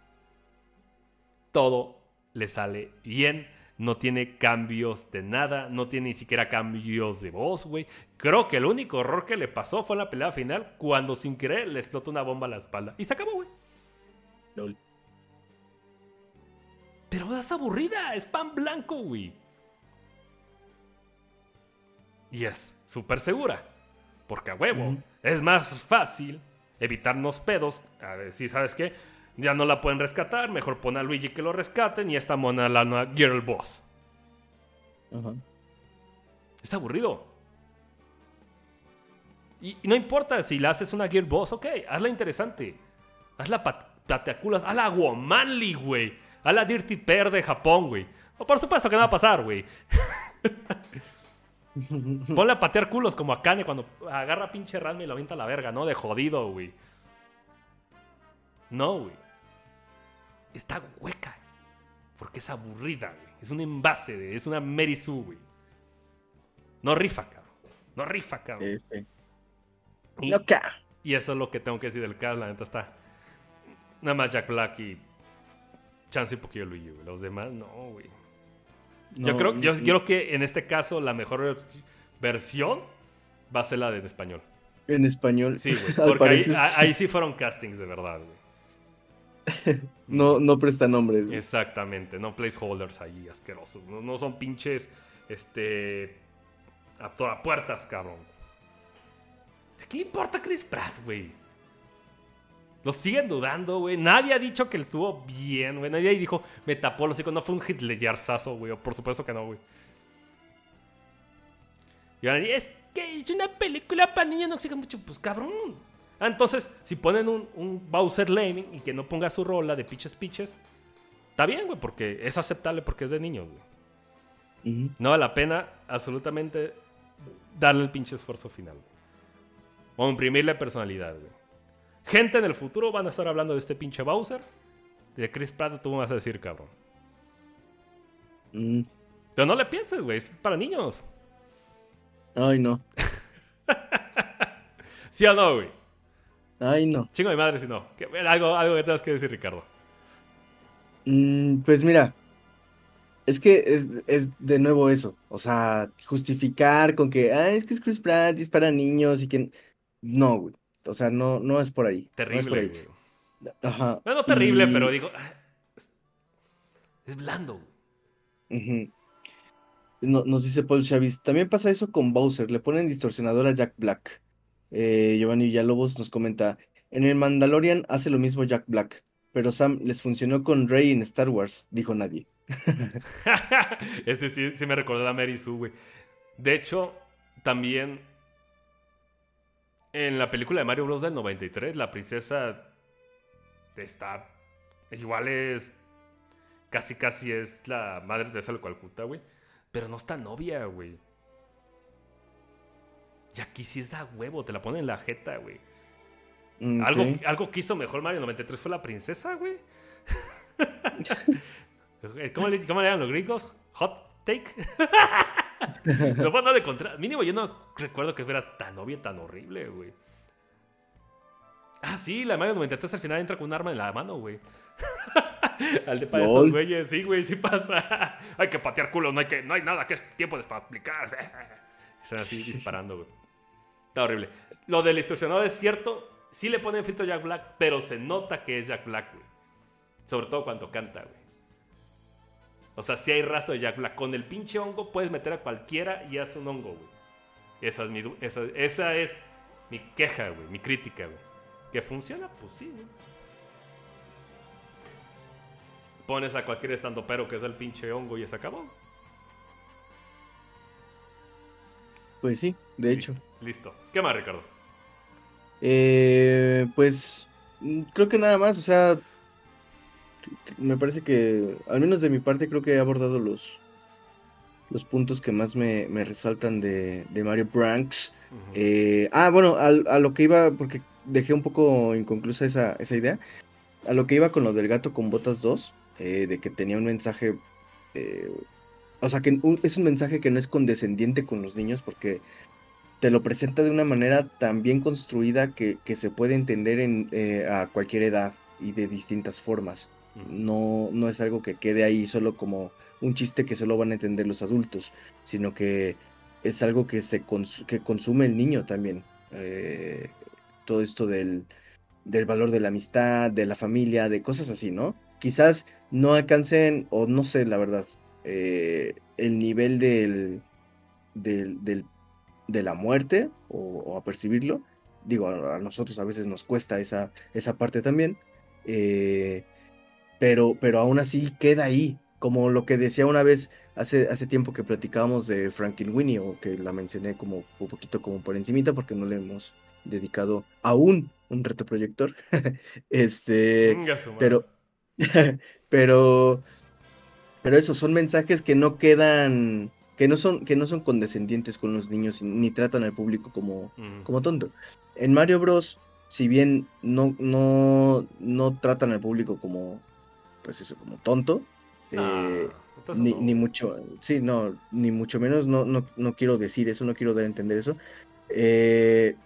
Todo le sale bien. No tiene cambios de nada, no tiene ni siquiera cambios de voz, güey. Creo que el único error que le pasó fue en la pelea final cuando sin querer le explotó una bomba a la espalda. Y se acabó, güey. Lol. Pero es aburrida, es pan blanco, güey. Y es súper segura. Porque a huevo, es más fácil evitarnos pedos. A ver, si sabes qué, ya no la pueden rescatar, mejor pon a Luigi que lo rescaten y esta mona la nueva Girl Boss. Ajá. Es aburrido. Y, y no importa si la haces una Gear Boss, ok, hazla interesante. Hazla pat pateaculas, hazla Womanly, güey. Hazla Dirty Pair de Japón, güey. O por supuesto que no va a pasar, güey. Ponle a patear culos como a Kane cuando agarra a pinche Ranma y lo avienta a la verga, ¿no? De jodido, güey. No, güey. Está hueca. Porque es aburrida, güey. Es un envase, güey. Es una Mary Sue, güey. No rifa, cabrón. No rifa, cabrón. Este. Y, Loca. y eso es lo que tengo que decir del cast. La neta está. Nada más Jack Black y. Chance y poquillo Luigi, güey. Los demás, no, güey. yo, creo, yo creo que en este caso la mejor versión va a ser la de en español. En español. Sí, güey. Porque ahí, sí. ahí sí fueron castings de verdad, güey. No, no presta nombres. Exactamente, no placeholders ahí asquerosos. No, no son pinches, este, a todas puertas, cabrón. ¿De qué importa Chris Pratt, güey? Lo siguen dudando, güey. Nadie ha dicho que él estuvo bien, güey. Nadie dijo, me tapó los hocico. No fue un hitlerzazo, güey. Por supuesto que no, güey. Y es que es una película para niños, no exigen mucho. Pues cabrón. Ah, entonces, si ponen un, un Bowser Lame y que no ponga su rola de Pitches Pitches, está bien, güey, porque es aceptable porque es de niños, güey. No vale la pena absolutamente darle el pinche esfuerzo final. güey. O imprimirle personalidad, güey. Gente en el futuro van a estar hablando de este pinche Bowser. De Chris Pratt tú me vas a decir, cabrón. Mm. Pero no le pienses, güey. Es para niños. Ay, no. ¿Sí o no, güey? Ay, no. Chingo de madre si no. Algo, algo que tengas que decir, Ricardo. Mm, pues mira, es que es, es de nuevo eso, o sea, justificar con que, ah, es que es Chris Pratt es para niños y que... No, güey, o sea, no, no es por ahí, no por Terrible, ahí. güey. Ajá. Bueno, no terrible, Y- pero digo... ah, es, blando, güey. Ujú. No- nos dice Paul Chavis, también pasa eso con Bowser, le ponen distorsionador a Jack Black. Eh, Giovanni Villalobos nos comenta, en el Mandalorian hace lo mismo Jack Black, pero Sam les funcionó con Rey en Star Wars, dijo nadie. Ese sí, me recordó a Mary Sue, güey. De hecho, también en la película de Mario Bros. del 93, la princesa está. Igual es. Casi, casi es la madre de de Calcuta, güey. Pero no está novia, güey. Y aquí sí es da huevo, te la ponen en la jeta, güey. Algo, algo que hizo mejor Mario 93 fue la princesa, güey. ¿Cómo le, ¿Cómo le llaman los gringos? ¿Hot take? Lo fue de contra. Mínimo, yo no recuerdo que fuera tan obvia, tan horrible, güey. Ah, sí, la de Mario 93 al final entra con un arma en la mano, güey. al de para estos güeyes, sí, güey, sí pasa. hay que patear culo, no hay, que, no hay nada que es tiempo de para aplicar. Están así disparando, güey. Horrible. Lo del distorsionador es cierto. Sí le ponen filtro Jack Black, pero se nota que es Jack Black, güey. Sobre todo cuando canta, güey. O sea, si hay rastro de Jack Black. Con el pinche hongo puedes meter a cualquiera y hace un hongo, güey. Esa es mi, esa, esa es mi queja, güey. Mi crítica, güey. ¿Que funciona? Pues sí, güey. Pones a cualquier estando pero que es el pinche hongo y se acabó. Pues sí, de hecho. Listo. ¿Qué más, Ricardo? Eh, pues mm, creo que nada más, o sea, me parece que, al menos de mi parte, creo que he abordado los, los puntos que más me, me resaltan de, de Mario Branks. Eh, ah, bueno, a, lo que iba, porque dejé un poco inconclusa esa, esa idea, a lo que iba con lo del gato con botas 2, eh, de que tenía un mensaje, eh, o sea, que un- es un mensaje que no es condescendiente con los niños porque te lo presenta de una manera tan bien construida que, que se puede entender en, eh, a cualquier edad y de distintas formas. No, no es algo que quede ahí solo como un chiste que solo van a entender los adultos, sino que es algo que, se que consume el niño también. Eh, todo esto del, del valor de la amistad, de la familia, de cosas así, ¿no? Quizás no alcancen, o no sé, la verdad, eh, el nivel del, del, de la muerte o, a percibirlo. Digo, a, nosotros a veces nos cuesta esa, esa parte también. Eh, pero, pero aún así queda ahí, como lo que decía una vez hace, hace tiempo que platicábamos de Winnie o que la mencioné como un poquito como por encimita, porque no le hemos dedicado aún un reto proyector. este, pero, pero, pero eso, son mensajes que no quedan, que no son, que no son condescendientes con los niños ni tratan al público como, como tonto. En Mario Bros, si bien no, no, no tratan al público como, pues eso, como tonto, eh, ni, mucho, sí, no, ni mucho menos, no, no, no quiero decir eso, no quiero dar a entender eso. Eh,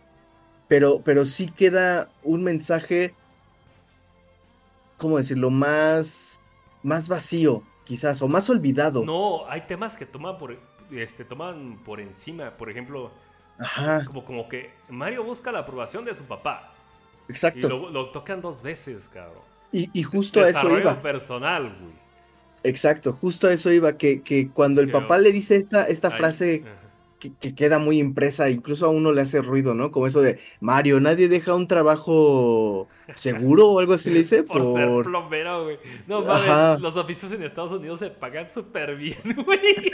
pero, pero sí queda un mensaje, ¿cómo decirlo? Más, más vacío, quizás, o más olvidado. No, hay temas que toman por, este, toman por encima, por ejemplo, Como, como que Mario busca la aprobación de su papá. Exacto. Y lo, tocan dos veces, cabrón. Y, justo a eso iba. personal, güey. Exacto, justo a eso iba, que, que cuando el papá le dice esta, esta frase que, queda muy impresa, incluso a uno le hace ruido, ¿no? Como eso de Mario, nadie deja un trabajo seguro o algo así le dice. por, ser plomero, güey. No mames, los oficios en Estados Unidos se pagan súper bien, güey.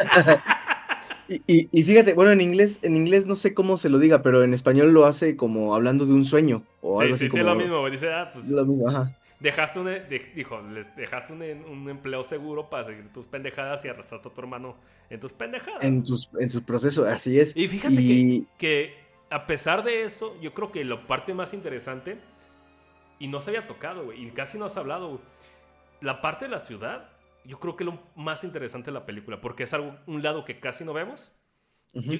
y, y, fíjate, bueno, en inglés, en inglés no sé cómo se lo diga, pero en español lo hace como hablando de un sueño. O algo sí, así sí, como... lo mismo, güey. Dice, ah, pues. Lo mismo, ajá dejaste un, dijo, les dejaste un, empleo seguro para seguir tus pendejadas y arrastraste a tu hermano en tus pendejadas. En tus, en tus procesos, así es. Y fíjate Que, a pesar de eso, yo creo que la parte más interesante, y no se había tocado, güey, y casi no has hablado, la parte de la ciudad, yo creo que lo más interesante de la película, porque es algo, un lado que casi no vemos.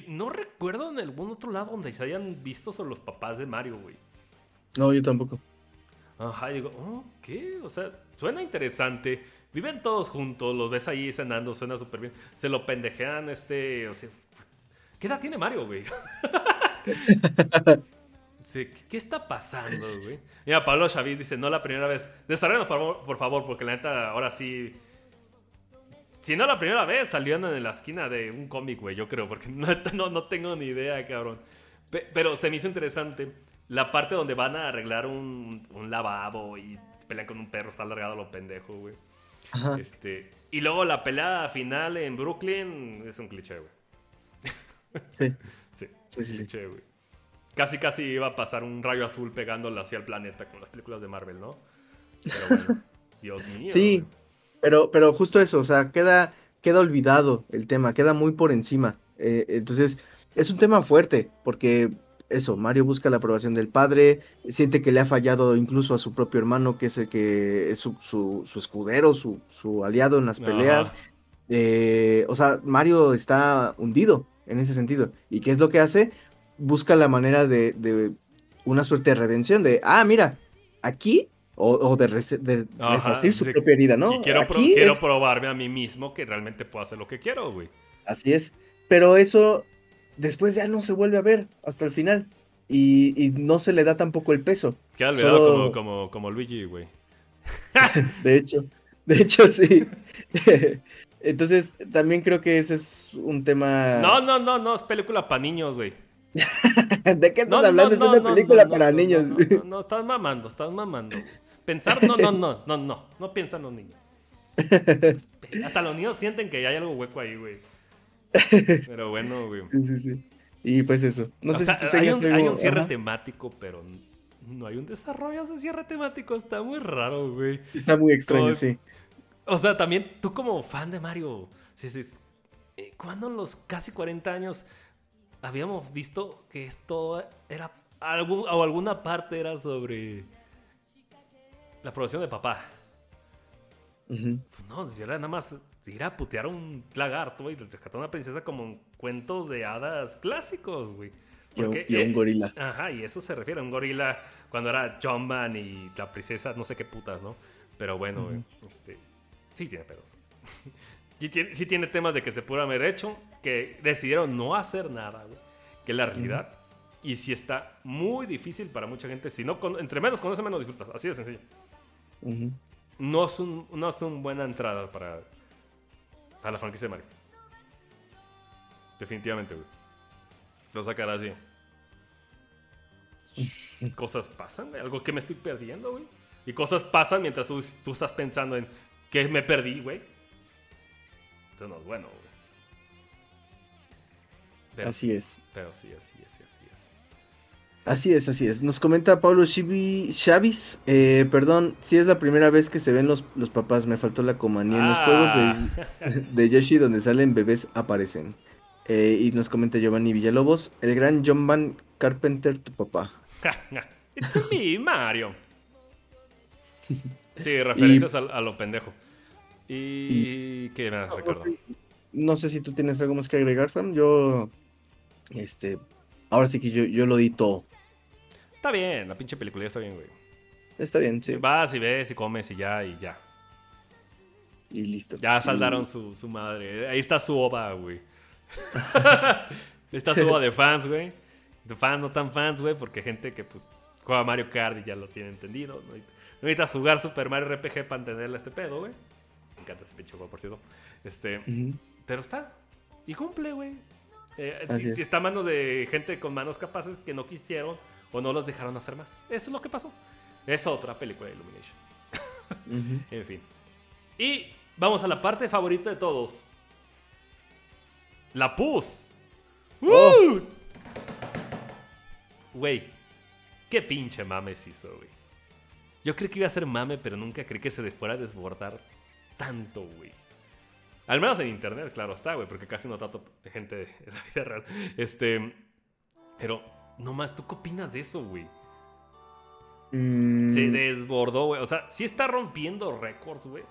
no recuerdo en algún otro lado donde se hayan visto sobre los papás de Mario, güey. No, yo tampoco. Ajá, y digo, oh, ¿qué? O sea, suena interesante. Viven todos juntos, los ves ahí cenando, suena súper bien. Se lo pendejean, este, o sea, ¿qué edad tiene Mario, güey? ¿qué está pasando, güey? Mira, Pablo Chavis dice, no la primera vez. Desarrollanos, por favor, por favor, porque la neta, ahora sí... Si no la primera vez, salieron en la esquina de un cómic, güey, yo creo, porque no, no, no tengo ni idea, cabrón. Pero se me hizo interesante la parte donde van a arreglar un, un lavabo y pelean con un perro, está alargado lo pendejo, güey. Este, y luego la pelea final en Brooklyn es un cliché, güey. Sí. sí, sí, sí, cliché, güey. Casi, casi iba a pasar un rayo azul pegándole hacia el planeta con las películas de Marvel, ¿no? Pero bueno, Dios mío. Sí, pero, pero justo eso, o sea, queda, queda olvidado el tema, queda muy por encima. Eh, entonces, es un tema fuerte, porque eso, Mario busca la aprobación del padre, siente que le ha fallado incluso a su propio hermano, que es el que es su, escudero, su, aliado en las peleas. Eh, o sea, Mario está hundido en ese sentido. ¿Y qué es lo que hace? Busca la manera de, una suerte de redención, de, ah, mira, aquí, o, de, resarcir su propia herida, ¿no? quiero, quiero probarme a mí mismo que realmente puedo hacer lo que quiero, güey. Así es. Pero eso después ya no se vuelve a ver hasta el final. Y, no se le da tampoco el peso. Queda olvidado como, como, Luigi, güey. de hecho, de hecho sí. Entonces, también creo que ese es un tema. No, no, no, no, es película para niños, güey. ¿De qué estás hablando? es una película para niños. No, no, estás mamando, estás mamando. Pensar, no, no, no, no, no, no piensan los niños. Hasta los niños sienten que hay algo hueco ahí, güey. Pero bueno, güey. Sí, sí, Y pues eso. No sé si tú hay, un, hay un cierre temático, pero no hay un desarrollo de cierre temático. Está muy raro, güey. Está muy extraño, sí. O sea, también tú como fan de Mario, sí, sí, eh, ¿cuándo en los casi 40 años habíamos visto que esto era algún, o alguna parte era sobre la aprobación de papá? No, si era nada más ir a putear a un lagarto y rescatar a una princesa como cuentos de hadas clásicos, güey. y, un, eh, gorila. Ajá, y eso se refiere a un gorila cuando era Jumpman y la princesa, no sé qué putas, ¿no? Pero bueno, güey, este, sí tiene pedos. sí, tiene, sí tiene temas de que se pudo haber hecho, que decidieron no hacer nada, güey. Que es la realidad. Y si está muy difícil para mucha gente. Si no, entre menos conoces, menos disfrutas. Así de sencillo. No es, un, no es una buena entrada para, para la franquicia de Mario. Definitivamente, güey. Lo sacará así. Cosas pasan, güey. Algo que me estoy perdiendo, güey. Y cosas pasan mientras tú, tú estás pensando en que me perdí, güey. Esto no es bueno, güey. Pero, Así es. pero sí, así es, así es. Así es, así es. Nos comenta Pablo Chavis. eh, perdón, si es la primera vez que se ven los, los papás, me faltó la comanía. En los Ah. juegos de, de Yoshi donde salen bebés aparecen. Eh, y nos comenta Giovanni Villalobos, el gran John Van Carpenter, tu papá. It's me, Mario. Sí, referencias a, a lo pendejo. Y... ¿Qué me recuerdo? No sé si tú tienes algo más que agregar, Sam. Yo, este, ahora sí que yo, yo lo di todo. Está bien, la pinche película ya está bien, güey. Está bien, sí. Vas y ves y comes y ya, y ya. Y listo. Ya saldaron su, su madre. Ahí está su ova, güey. está su ova de fans, güey. De fans, no tan fans, güey, porque gente que pues juega Mario Kart y ya lo tiene entendido. No necesitas- jugar Super Mario RPG para entenderle este pedo, güey. Me encanta ese pinche juego, por cierto. Este, pero está. Y cumple, güey. Eh, está a manos de gente con manos capaces que no quisieron o no los dejaron hacer más. Eso es lo que pasó. Es otra película de Illumination. En fin. Y vamos a la parte favorita de todos. La pus. Oh. ¡Uh! Güey, qué pinche mame se hizo, güey. Yo creí que iba a ser mame, pero nunca creí que se de- fuera a desbordar tanto, güey. Al menos en internet, claro está, güey, porque casi no trato gente en la vida real. Este. Pero, nomás, ¿tú qué opinas de eso, güey? Mm, Se desbordó, güey. O sea, sí está rompiendo récords, güey.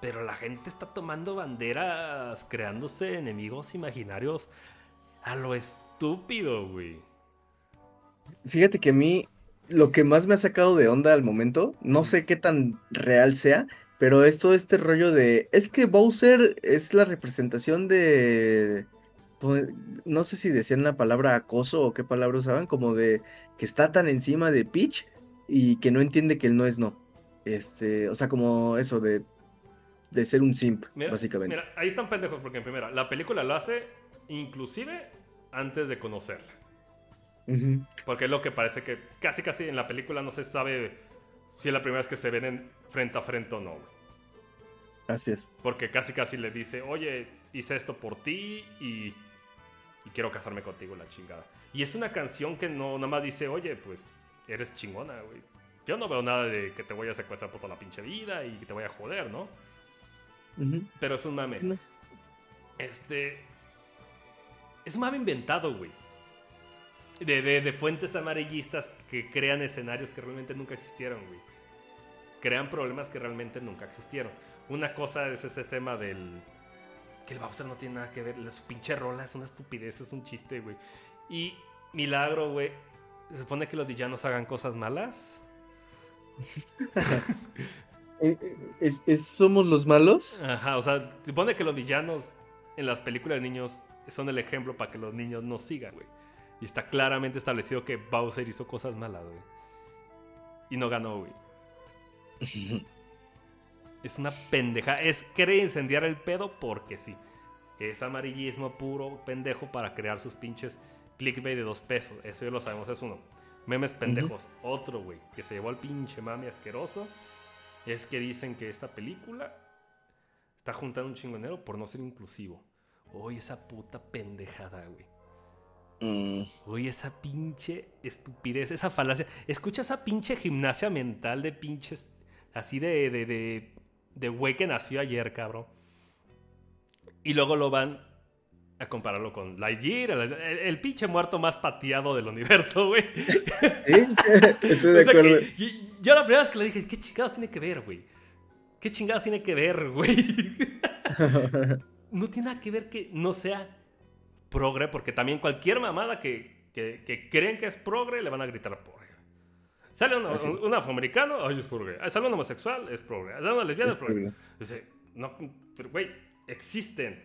Pero la gente está tomando banderas, creándose enemigos imaginarios a lo estúpido, güey. Fíjate que a mí lo que más me ha sacado de onda al momento, no sé qué tan real sea, pero es todo este rollo de, es que Bowser es la representación de, no sé si decían la palabra acoso o qué palabra usaban, como de que está tan encima de Peach y que no entiende que él no es no. Este, o sea, como eso de, de ser un simp, Mira, básicamente. Mira, ahí están pendejos porque en primera, la película lo hace inclusive antes de conocerla. Porque es lo que parece que casi casi en la película no se sabe si es la primera vez que se ven en- frente a frente o no. Así es. Porque casi casi le dice, oye, hice esto por ti y, y quiero casarme contigo, la chingada. Y es una canción que no nada más dice, oye, pues eres chingona, güey. Yo no veo nada de que te voy a secuestrar por toda la pinche vida y que te voy a joder, ¿no? Pero es un mame. No. Este. Es un mame inventado, güey. De, de- de fuentes amarillistas que crean escenarios que realmente nunca existieron, güey. Crean problemas que realmente nunca existieron. Una cosa es este tema del. Que el Bowser no tiene nada que ver. Su pinche rola es una estupidez, es un chiste, güey. Y milagro, güey. Se supone que los villanos hagan cosas malas. Eh, eh, ¿Es, es- somos los malos? Ajá, o sea, se supone que los villanos en las películas de niños son el ejemplo para que los niños no sigan, güey. Y está claramente establecido que Bowser hizo cosas malas, güey. Y no ganó, güey. Es una pendeja. Es querer incendiar el pedo porque sí. Es amarillismo puro pendejo para crear sus pinches clickbait de dos pesos. Eso ya lo sabemos, es uno. Memes pendejos. Otro, güey, que se llevó al pinche mami asqueroso. Es que dicen que esta película está juntando un chingonero por no ser inclusivo. Uy, esa puta pendejada, güey. Mm, Uy, esa pinche estupidez, esa falacia. Escucha esa pinche gimnasia mental de pinches. Así de. de. de. De güey que nació ayer, cabrón. Y luego lo van a compararlo con Lightyear, el, el- el pinche muerto más pateado del universo, güey. Sí, estoy de O sea que- acuerdo. yo la primera vez que le dije, ¿qué chingados tiene que ver, güey? ¿Qué chingados tiene que ver, güey? no tiene nada que ver que no sea progre, porque también cualquier mamada que, que, que creen que es progre le van a gritar. Sale un, afroamericano, ay, es progre. Sale un homosexual, es progre. Sale una lesbiana, es progre. Dice, no, pero güey, existen.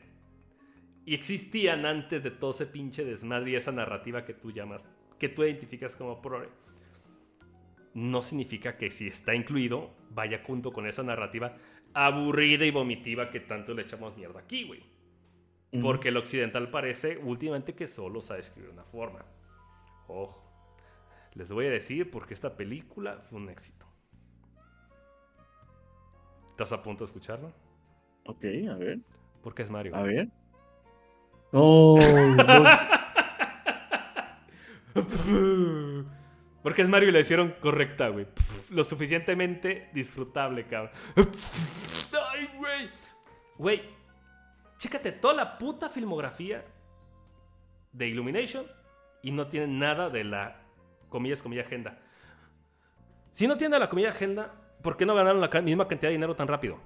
Y existían antes de todo ese pinche desmadre y esa narrativa que tú llamas, que tú identificas como progre. No significa que si está incluido, vaya junto con esa narrativa aburrida y vomitiva que tanto le echamos mierda aquí, güey. Porque el occidental parece últimamente que solo sabe escribir una forma. Ojo. Les voy a decir porque esta película fue un éxito. ¿Estás a punto de escucharlo? Ok, a ver. Porque es Mario. A ver. Oh, Porque es Mario y lo hicieron correcta, güey. Lo suficientemente disfrutable, cabrón. Ay, güey. Güey, chécate toda la puta filmografía de Illumination y no tiene nada de la comillas, comillas, agenda. Si no tiene la comilla agenda, ¿por qué no ganaron la misma cantidad de dinero tan rápido?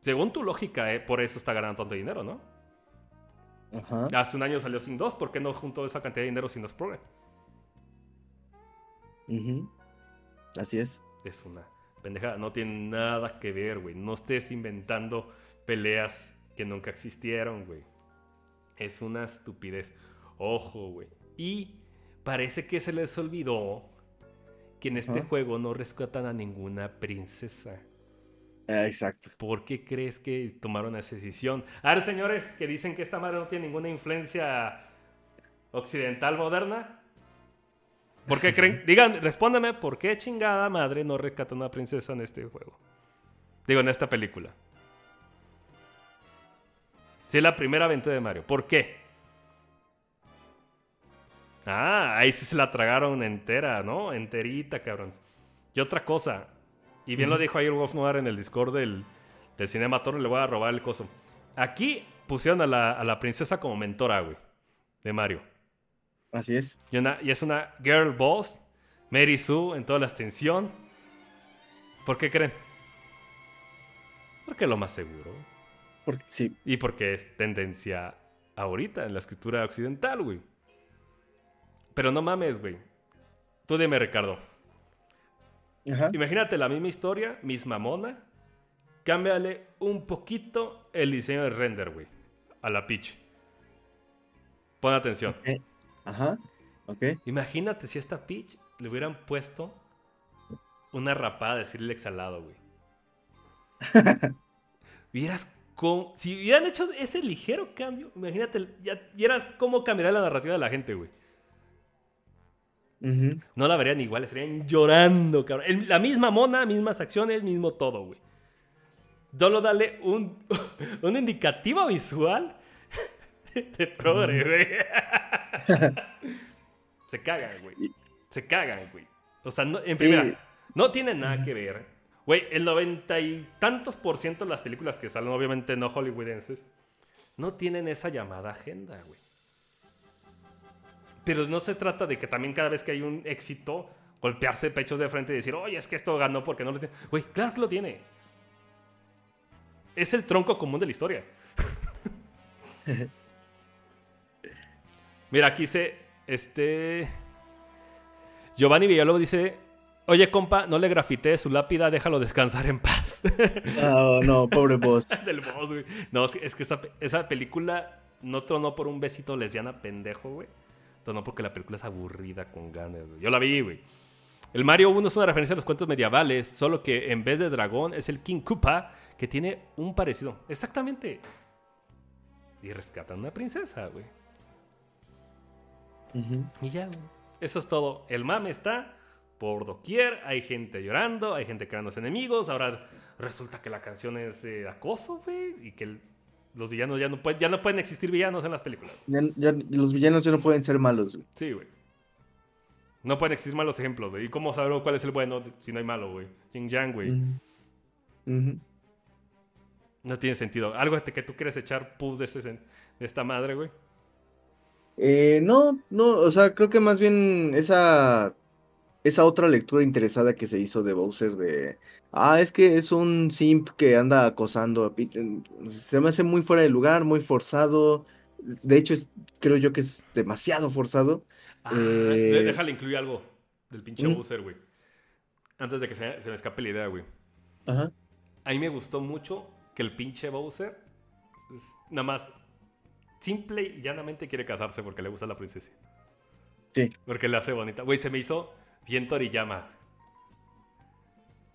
Según tu lógica, eh, por eso está ganando tanto dinero, ¿no? Ajá. Hace un año salió sin dos, ¿por qué no juntó esa cantidad de dinero sin dos Pro? Así es. Es una pendejada, no tiene nada que ver, güey. No estés inventando peleas que nunca existieron, güey. Es una estupidez. Ojo, güey. Y parece que se les olvidó que en este juego no rescatan a ninguna princesa. Ah, exacto. ¿Por qué crees que tomaron esa decisión? A ver, señores, que dicen que esta madre no tiene ninguna influencia occidental moderna. ¿Por qué creen? Digan, respóndame, ¿por qué chingada madre no rescatan a una princesa en este juego? Digo, en esta película. Si es la primera aventura de Mario. ¿Por qué? Ah, ahí sí se la tragaron entera, ¿no? Enterita, cabrón. Y otra cosa, y bien lo dijo el Wolf Noir en el Discord del, del Cinemator, le voy a robar el coso. Aquí pusieron a la, a la princesa como mentora, güey, de Mario. Así es. Y, y, es una girl boss, Mary Sue en toda la extensión. ¿Por qué creen? Porque es lo más seguro. Porque, sí. Y porque es tendencia ahorita en la escritura occidental, güey. Pero no mames, güey. Tú dime, Ricardo. Imagínate la misma historia, misma mona. Cámbiale un poquito el diseño de render, güey. A la pitch. Pon atención. Ajá. Ok. Imagínate si a esta pitch le hubieran puesto una rapada de Skrillex al lado, güey. Vieras cómo. Si hubieran hecho ese ligero cambio, imagínate, ya vieras cómo cambiaría la narrativa de la gente, güey. No la verían igual, estarían llorando, cabrón. La misma mona, mismas acciones, mismo todo, güey. Solo dale un, un indicativo visual de progre, güey. Se cagan, güey. Se cagan, güey. O sea, en primera, no tiene nada que ver. Güey, el noventa y tantos por ciento de las películas que salen, obviamente no hollywoodenses, no tienen esa llamada agenda, güey. Pero no se trata de que también cada vez que hay un éxito, golpearse pechos de frente y decir, oye, es que esto ganó porque no lo tiene. Güey, claro que lo tiene. Es el tronco común de la historia. Mira, aquí dice, este... Giovanni Villalobos dice, oye compa, no le grafité su lápida, déjalo descansar en paz. No, no, pobre boss. Del boss, güey. No, es que esa, esa película no tronó por un besito lesbiana pendejo, güey no porque la película es aburrida con ganas, Yo la vi, güey. El Mario 1 es una referencia a los cuentos medievales, solo que en vez de dragón es el King Koopa, que tiene un parecido. Exactamente. Y rescatan a una princesa, güey. Y ya, güey. Eso es todo. El mame está por doquier. Hay gente llorando, hay gente creando enemigos. Ahora resulta que la canción es de acoso, güey. Y que el los villanos ya no, pueden, ya no pueden existir villanos en las películas. los villanos ya no pueden ser malos, güey. Sí, güey. No pueden existir malos ejemplos, güey. ¿Y cómo saber cuál es el bueno si no hay malo, güey? Jing Yang, güey. No tiene sentido. ¿Algo que tú quieres echar pus de, de esta madre, güey? Eh, no, no, o sea, creo que más bien esa, esa otra lectura interesada que se hizo de Bowser de Ah, es que es un simp que anda acosando a Peter. Se me hace muy fuera de lugar, muy forzado. De hecho, creo yo que es demasiado forzado. Ah, eh, Déjale incluir algo. del pinche Mm. Bowser, güey. Antes de que se, se me escape la idea, güey. Ajá. A mí me gustó mucho que el pinche Bowser es- nada más simple y llanamente quiere casarse porque le gusta la princesa. Sí. Porque le hace bonita. Güey, se me hizo bien Toriyama.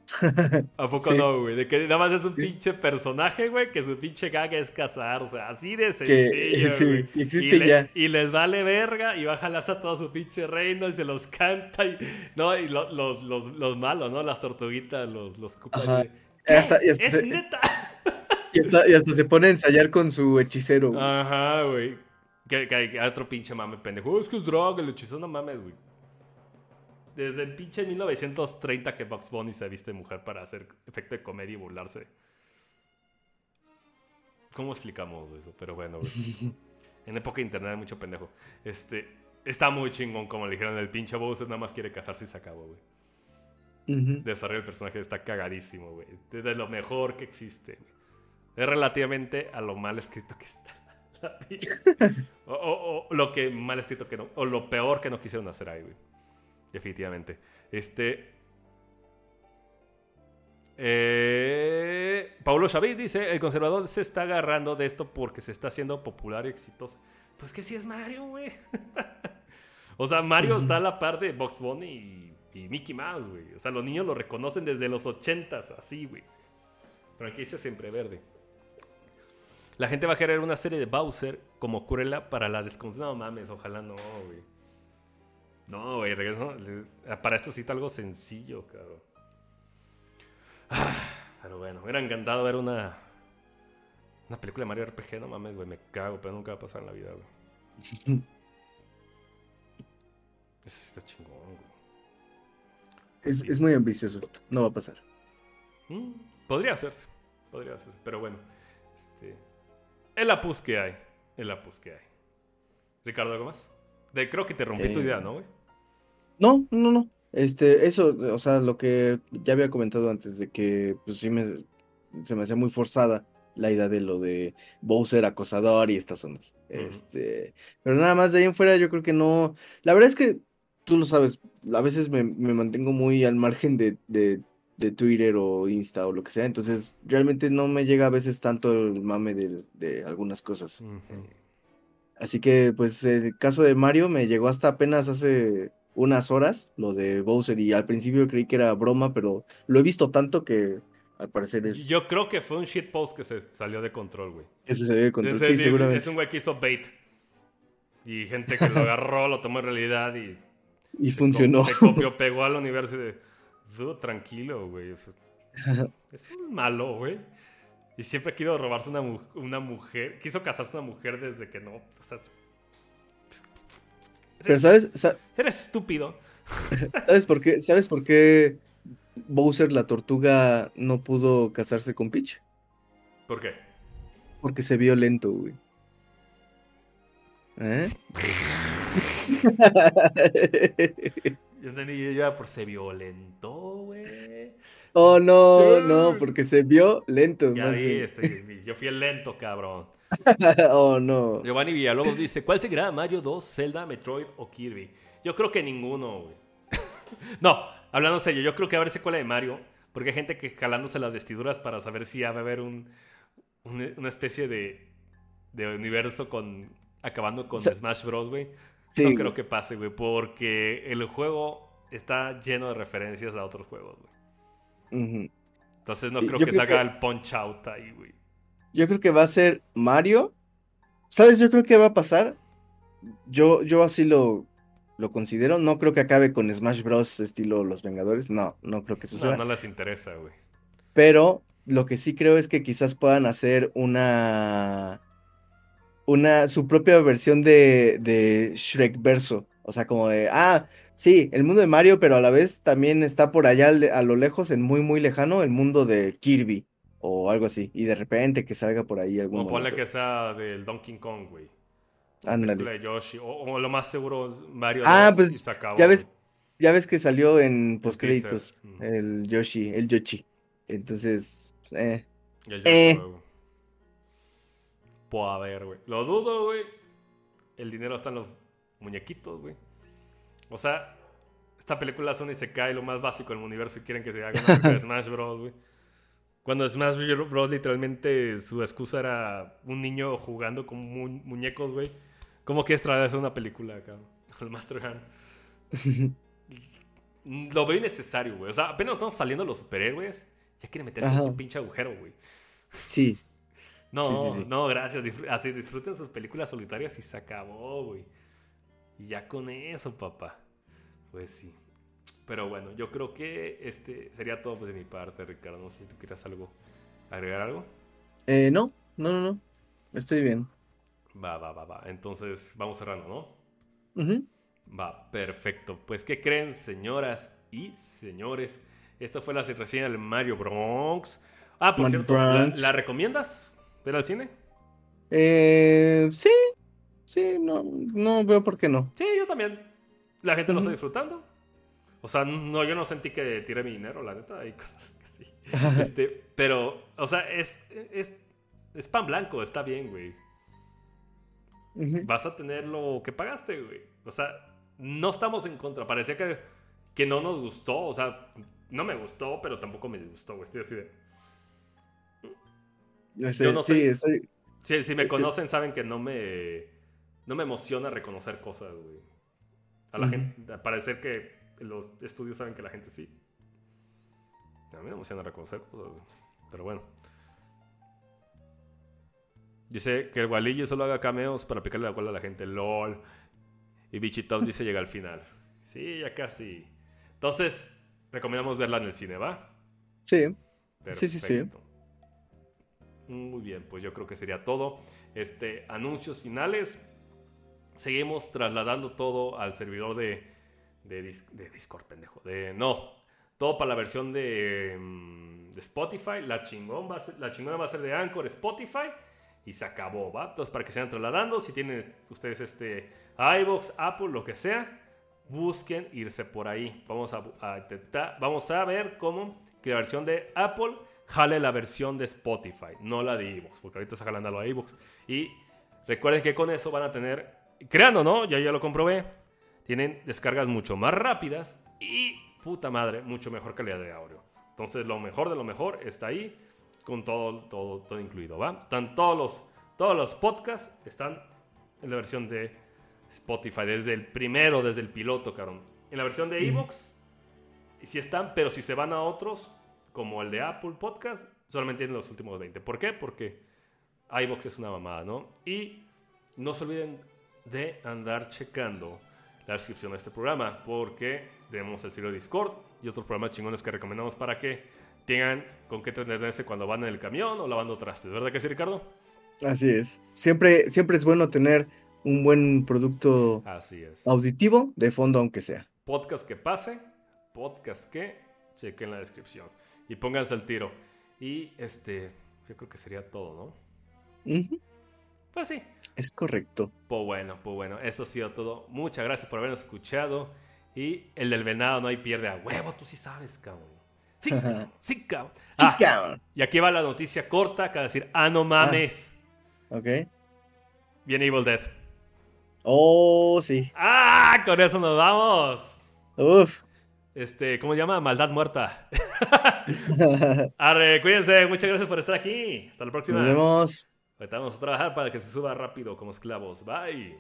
¿A poco Sí. no, güey? De que nada más es un pinche personaje, güey, que su pinche gaga es casar. O sea, así de Que sencillo, sí, güey. y existe le- ya. y les vale verga y va a jalarse a todo su pinche reino y se los canta. Y, no, y lo- los, los, los malos, ¿no? Las tortuguitas, los, los cupas. Y hasta- y "Eh, hasta es se- neta. Y hasta, y hasta se pone a ensayar con su hechicero. güey. Ajá, güey. Que, que que otro pinche mame pendejo. "Oh, es que es droga, el hechizo no mames, güey. Desde el pinche 1930 que Bugs Bunny se viste mujer para hacer efecto de comedia y burlarse. ¿Cómo explicamos eso? Pero bueno, güey. En época de internet hay mucho pendejo. Este, está muy chingón, como le dijeron, el pinche Bowser nada más quiere casarse y se acabó, güey. Desarrollo del personaje está cagadísimo, güey. Es de lo mejor que existe, güey. Es relativamente a lo mal escrito que está. la o- o lo que mal escrito que no. O lo peor que no quisieron hacer ahí, güey. Definitivamente. Este. Eh, Paulo dice: El conservador se está agarrando de esto porque se está haciendo popular y exitoso. Pues que sí es Mario, güey. o sea, Mario está a la par de Box Bunny y, y Mickey Mouse, güey. O sea, los niños lo reconocen desde los ochentas, así, güey. Franquicia siempre verde. La gente va a querer una serie de Bowser como Cruella para la desconocida. No mames, ojalá no, güey. No, güey, regreso. le- Para esto sí está algo sencillo, cabrón. Ah, pero bueno, me hubiera encantado ver una. Una película de Mario RPG, no mames, güey, me cago, pero nunca va a pasar en la vida, güey. Eso sí está chingón, güey. Es, es muy ambicioso. No va a pasar. Mm, podría hacerse, podría hacerse, pero bueno. Este, es la pus que hay, es la pus que hay. Ricardo, ¿algo más? De, creo que te rompí tu Eh, idea, ¿no, güey? No, no, no. Este, eso, o sea, lo que ya había comentado antes de que, pues sí me, se me hacía muy forzada la idea de lo de Bowser acosador y estas ondas. Este, pero nada más de ahí en fuera yo creo que no. La verdad es que tú lo sabes, a veces me, me mantengo muy al margen de, de, de Twitter o Insta o lo que sea, entonces realmente no me llega a veces tanto el mame de, de algunas cosas. Así que, pues, el caso de Mario me llegó hasta apenas hace unas horas, lo de Bowser, y al principio creí que era broma, pero lo he visto tanto que al parecer es Yo creo que fue un shitpost que se salió de control, güey. que se salió de control. Sí, seguramente. Es un güey que hizo bait. Y gente que lo agarró, lo tomó en realidad y Y se funcionó. co- Se copió, pegó al universo y de. "Dude, tranquilo, güey. Es un malo, güey. Y siempre quiso robarse una, una mujer. Quiso casarse una mujer desde que no. O sea. Pero ¿sabes, sa- eres estúpido. ¿sabes por qué? ¿Sabes por qué Bowser la tortuga no pudo casarse con Peach? ¿Por qué? Porque se vio lento, güey. ¿Eh? Yo entendí, yo ya por se violentó, güey. Oh, no, no, porque se vio lento. Ya más vi, bien. estoy- yo fui el lento, cabrón. Oh, no. Giovanni Villalobos dice, ¿cuál seguirá? ¿Mario 2, Zelda, Metroid o Kirby? Yo creo que ninguno, güey. no, hablando en serio, yo creo que va a haber secuela de Mario, porque hay gente que jalándose las vestiduras para saber si va a haber un, un- una especie de, de universo con acabando con Smash Bros, güey. Sí, no creo que pase, güey, porque el juego está lleno de referencias a otros juegos, güey. Entonces no creo yo que creo salga que- el Punch Out ahí, güey. Yo creo que va a ser Mario. ¿Sabes? Yo creo que va a pasar. Yo, yo así lo, lo considero. No creo que acabe con Smash Bros. estilo Los Vengadores. No, no creo que suceda. No, no les interesa, güey. Pero lo que sí creo es que quizás puedan hacer una. Una. su propia versión de, de Shrek verso. O sea, como de. Ah, sí, el mundo de Mario, pero a la vez también está por allá al- a lo lejos, en muy, muy lejano, el mundo de Kirby. O algo así. Y de repente que salga por ahí algún O ponle que sea del Donkey Kong, güey. Ándale. Yoshi. O, o lo más seguro Mario Ah, 2 pues, y se acabó, Ya ves, güey. ya ves que salió en postcréditos el Yoshi, el Yoshi. Entonces, eh, Ya yo eh. Pues a ver, güey. Lo dudo, güey. El dinero está en los muñequitos, güey. O sea, esta película Sony se cae lo más básico del universo y quieren que se haga una de Smash Bros, güey. Cuando Smash Bros literalmente su excusa era un niño jugando con mu- muñecos, güey. ¿Cómo quieres traer eso a una película acá? El Master Hand. Lo veo innecesario, güey. O sea, apenas estamos saliendo los superhéroes. Ya quieren meterse Ajá. en un pinche agujero, güey. Sí, No, Sí, sí, sí. no, gracias. Disfr- así disfruten sus películas solitarias y se acabó, güey. Y ya con eso, papá. Pues sí. Pero bueno, yo creo que este sería todo de mi parte, Ricardo. No sé si tú quieras algo, agregar algo. Eh, no, no, no, no. Estoy bien. Va, va, va, va. Entonces vamos cerrando, ¿no? Va, perfecto. Pues, ¿qué creen, señoras y señores? Esta fue la reseña del Mario Bronx. Ah, por Mario cierto, ¿la, recomiendas ver al cine? Eh, sí, sí, no, no veo por qué no. Sí, yo también. La gente lo está disfrutando. O sea, no, yo no sentí que tiré mi dinero, la neta. Hay cosas que sí. Este, pero, o sea, es, es, es pan blanco, está bien, güey. Vas a tener lo que pagaste, güey. O sea, no estamos en contra. Parecía que, que no nos gustó. O sea, no me gustó, pero tampoco me disgustó, güey. Estoy así de. Este, Yo no sí, sé. estoy- Si, si me Este- conocen, saben que no me. No me emociona reconocer cosas, güey. A la gente. Parecer que los estudios saben que la gente sí. A mí me emociona reconocer cosas. Pero bueno. Dice que el Walillo solo haga cameos para picarle la cola a la gente. LOL. Y Bichitov dice llega al final. Sí, ya casi. Entonces, recomendamos verla en el cine, ¿va? sí, Sí, sí, sí. Muy bien, pues yo creo que sería todo. Este, anuncios finales. Seguimos trasladando todo al servidor de, de, Dis- de Discord, pendejo. De, no, todo para la versión de, mm, de Spotify. La, chingón va a ser- la chingona va a ser de Anchor, Spotify. Y se acabó, ¿va? Entonces, para que se vayan trasladando, si tienen ustedes este iBox, Apple, lo que sea, busquen irse por ahí. Vamos a, intentar, vamos a ver cómo que la versión de Apple jale la versión de Spotify, no la de iVoox, porque ahorita está jalando la de iVoox. Y recuerden que con eso van a tener, creando, ¿no? Ya ya lo comprobé, tienen descargas mucho más rápidas y, puta madre, mucho mejor calidad de audio. Entonces, lo mejor de lo mejor está ahí, con todo, todo, todo incluido, ¿va? Están todos los, todos los podcasts, están en la versión de Spotify, desde el primero, desde el piloto, cabrón. En la versión de iVoox, y sí están, pero si se van a otros, como el de Apple Podcast, solamente tienen los últimos 20. ¿Por qué? Porque iVoox es una mamada, ¿no? Y no se olviden de andar checando la descripción de este programa, porque tenemos el sitio de Discord y otros programas chingones que recomendamos para que tengan con qué entretenerse cuando van en el camión o lavando trastes. ¿Verdad que sí, Ricardo? así es. Siempre, siempre es bueno tener un buen producto Así es. auditivo de fondo, aunque sea. Podcast que pase, podcast que chequen la descripción y pónganse el tiro. Y este, yo creo que sería todo, ¿no? Ujú, Pues sí. Es correcto. Pues bueno, pues bueno, eso ha sido todo. Muchas gracias por habernos escuchado. Y el del venado no hay pierde a huevo, tú sí sabes, cabrón. Sí, cabrón, sí, cabrón. Sí, Ah, cabrón. y aquí va la noticia corta, que va a decir, ah, no mames. Ok. Viene Evil Dead. Oh, sí. Ah, con eso nos vamos. Uf. Este, ¿cómo se llama? Maldad muerta. Arre, cuídense, muchas gracias por estar aquí. Hasta la próxima. Nos vemos. Ahorita vamos a trabajar para que se suba rápido como esclavos. Bye.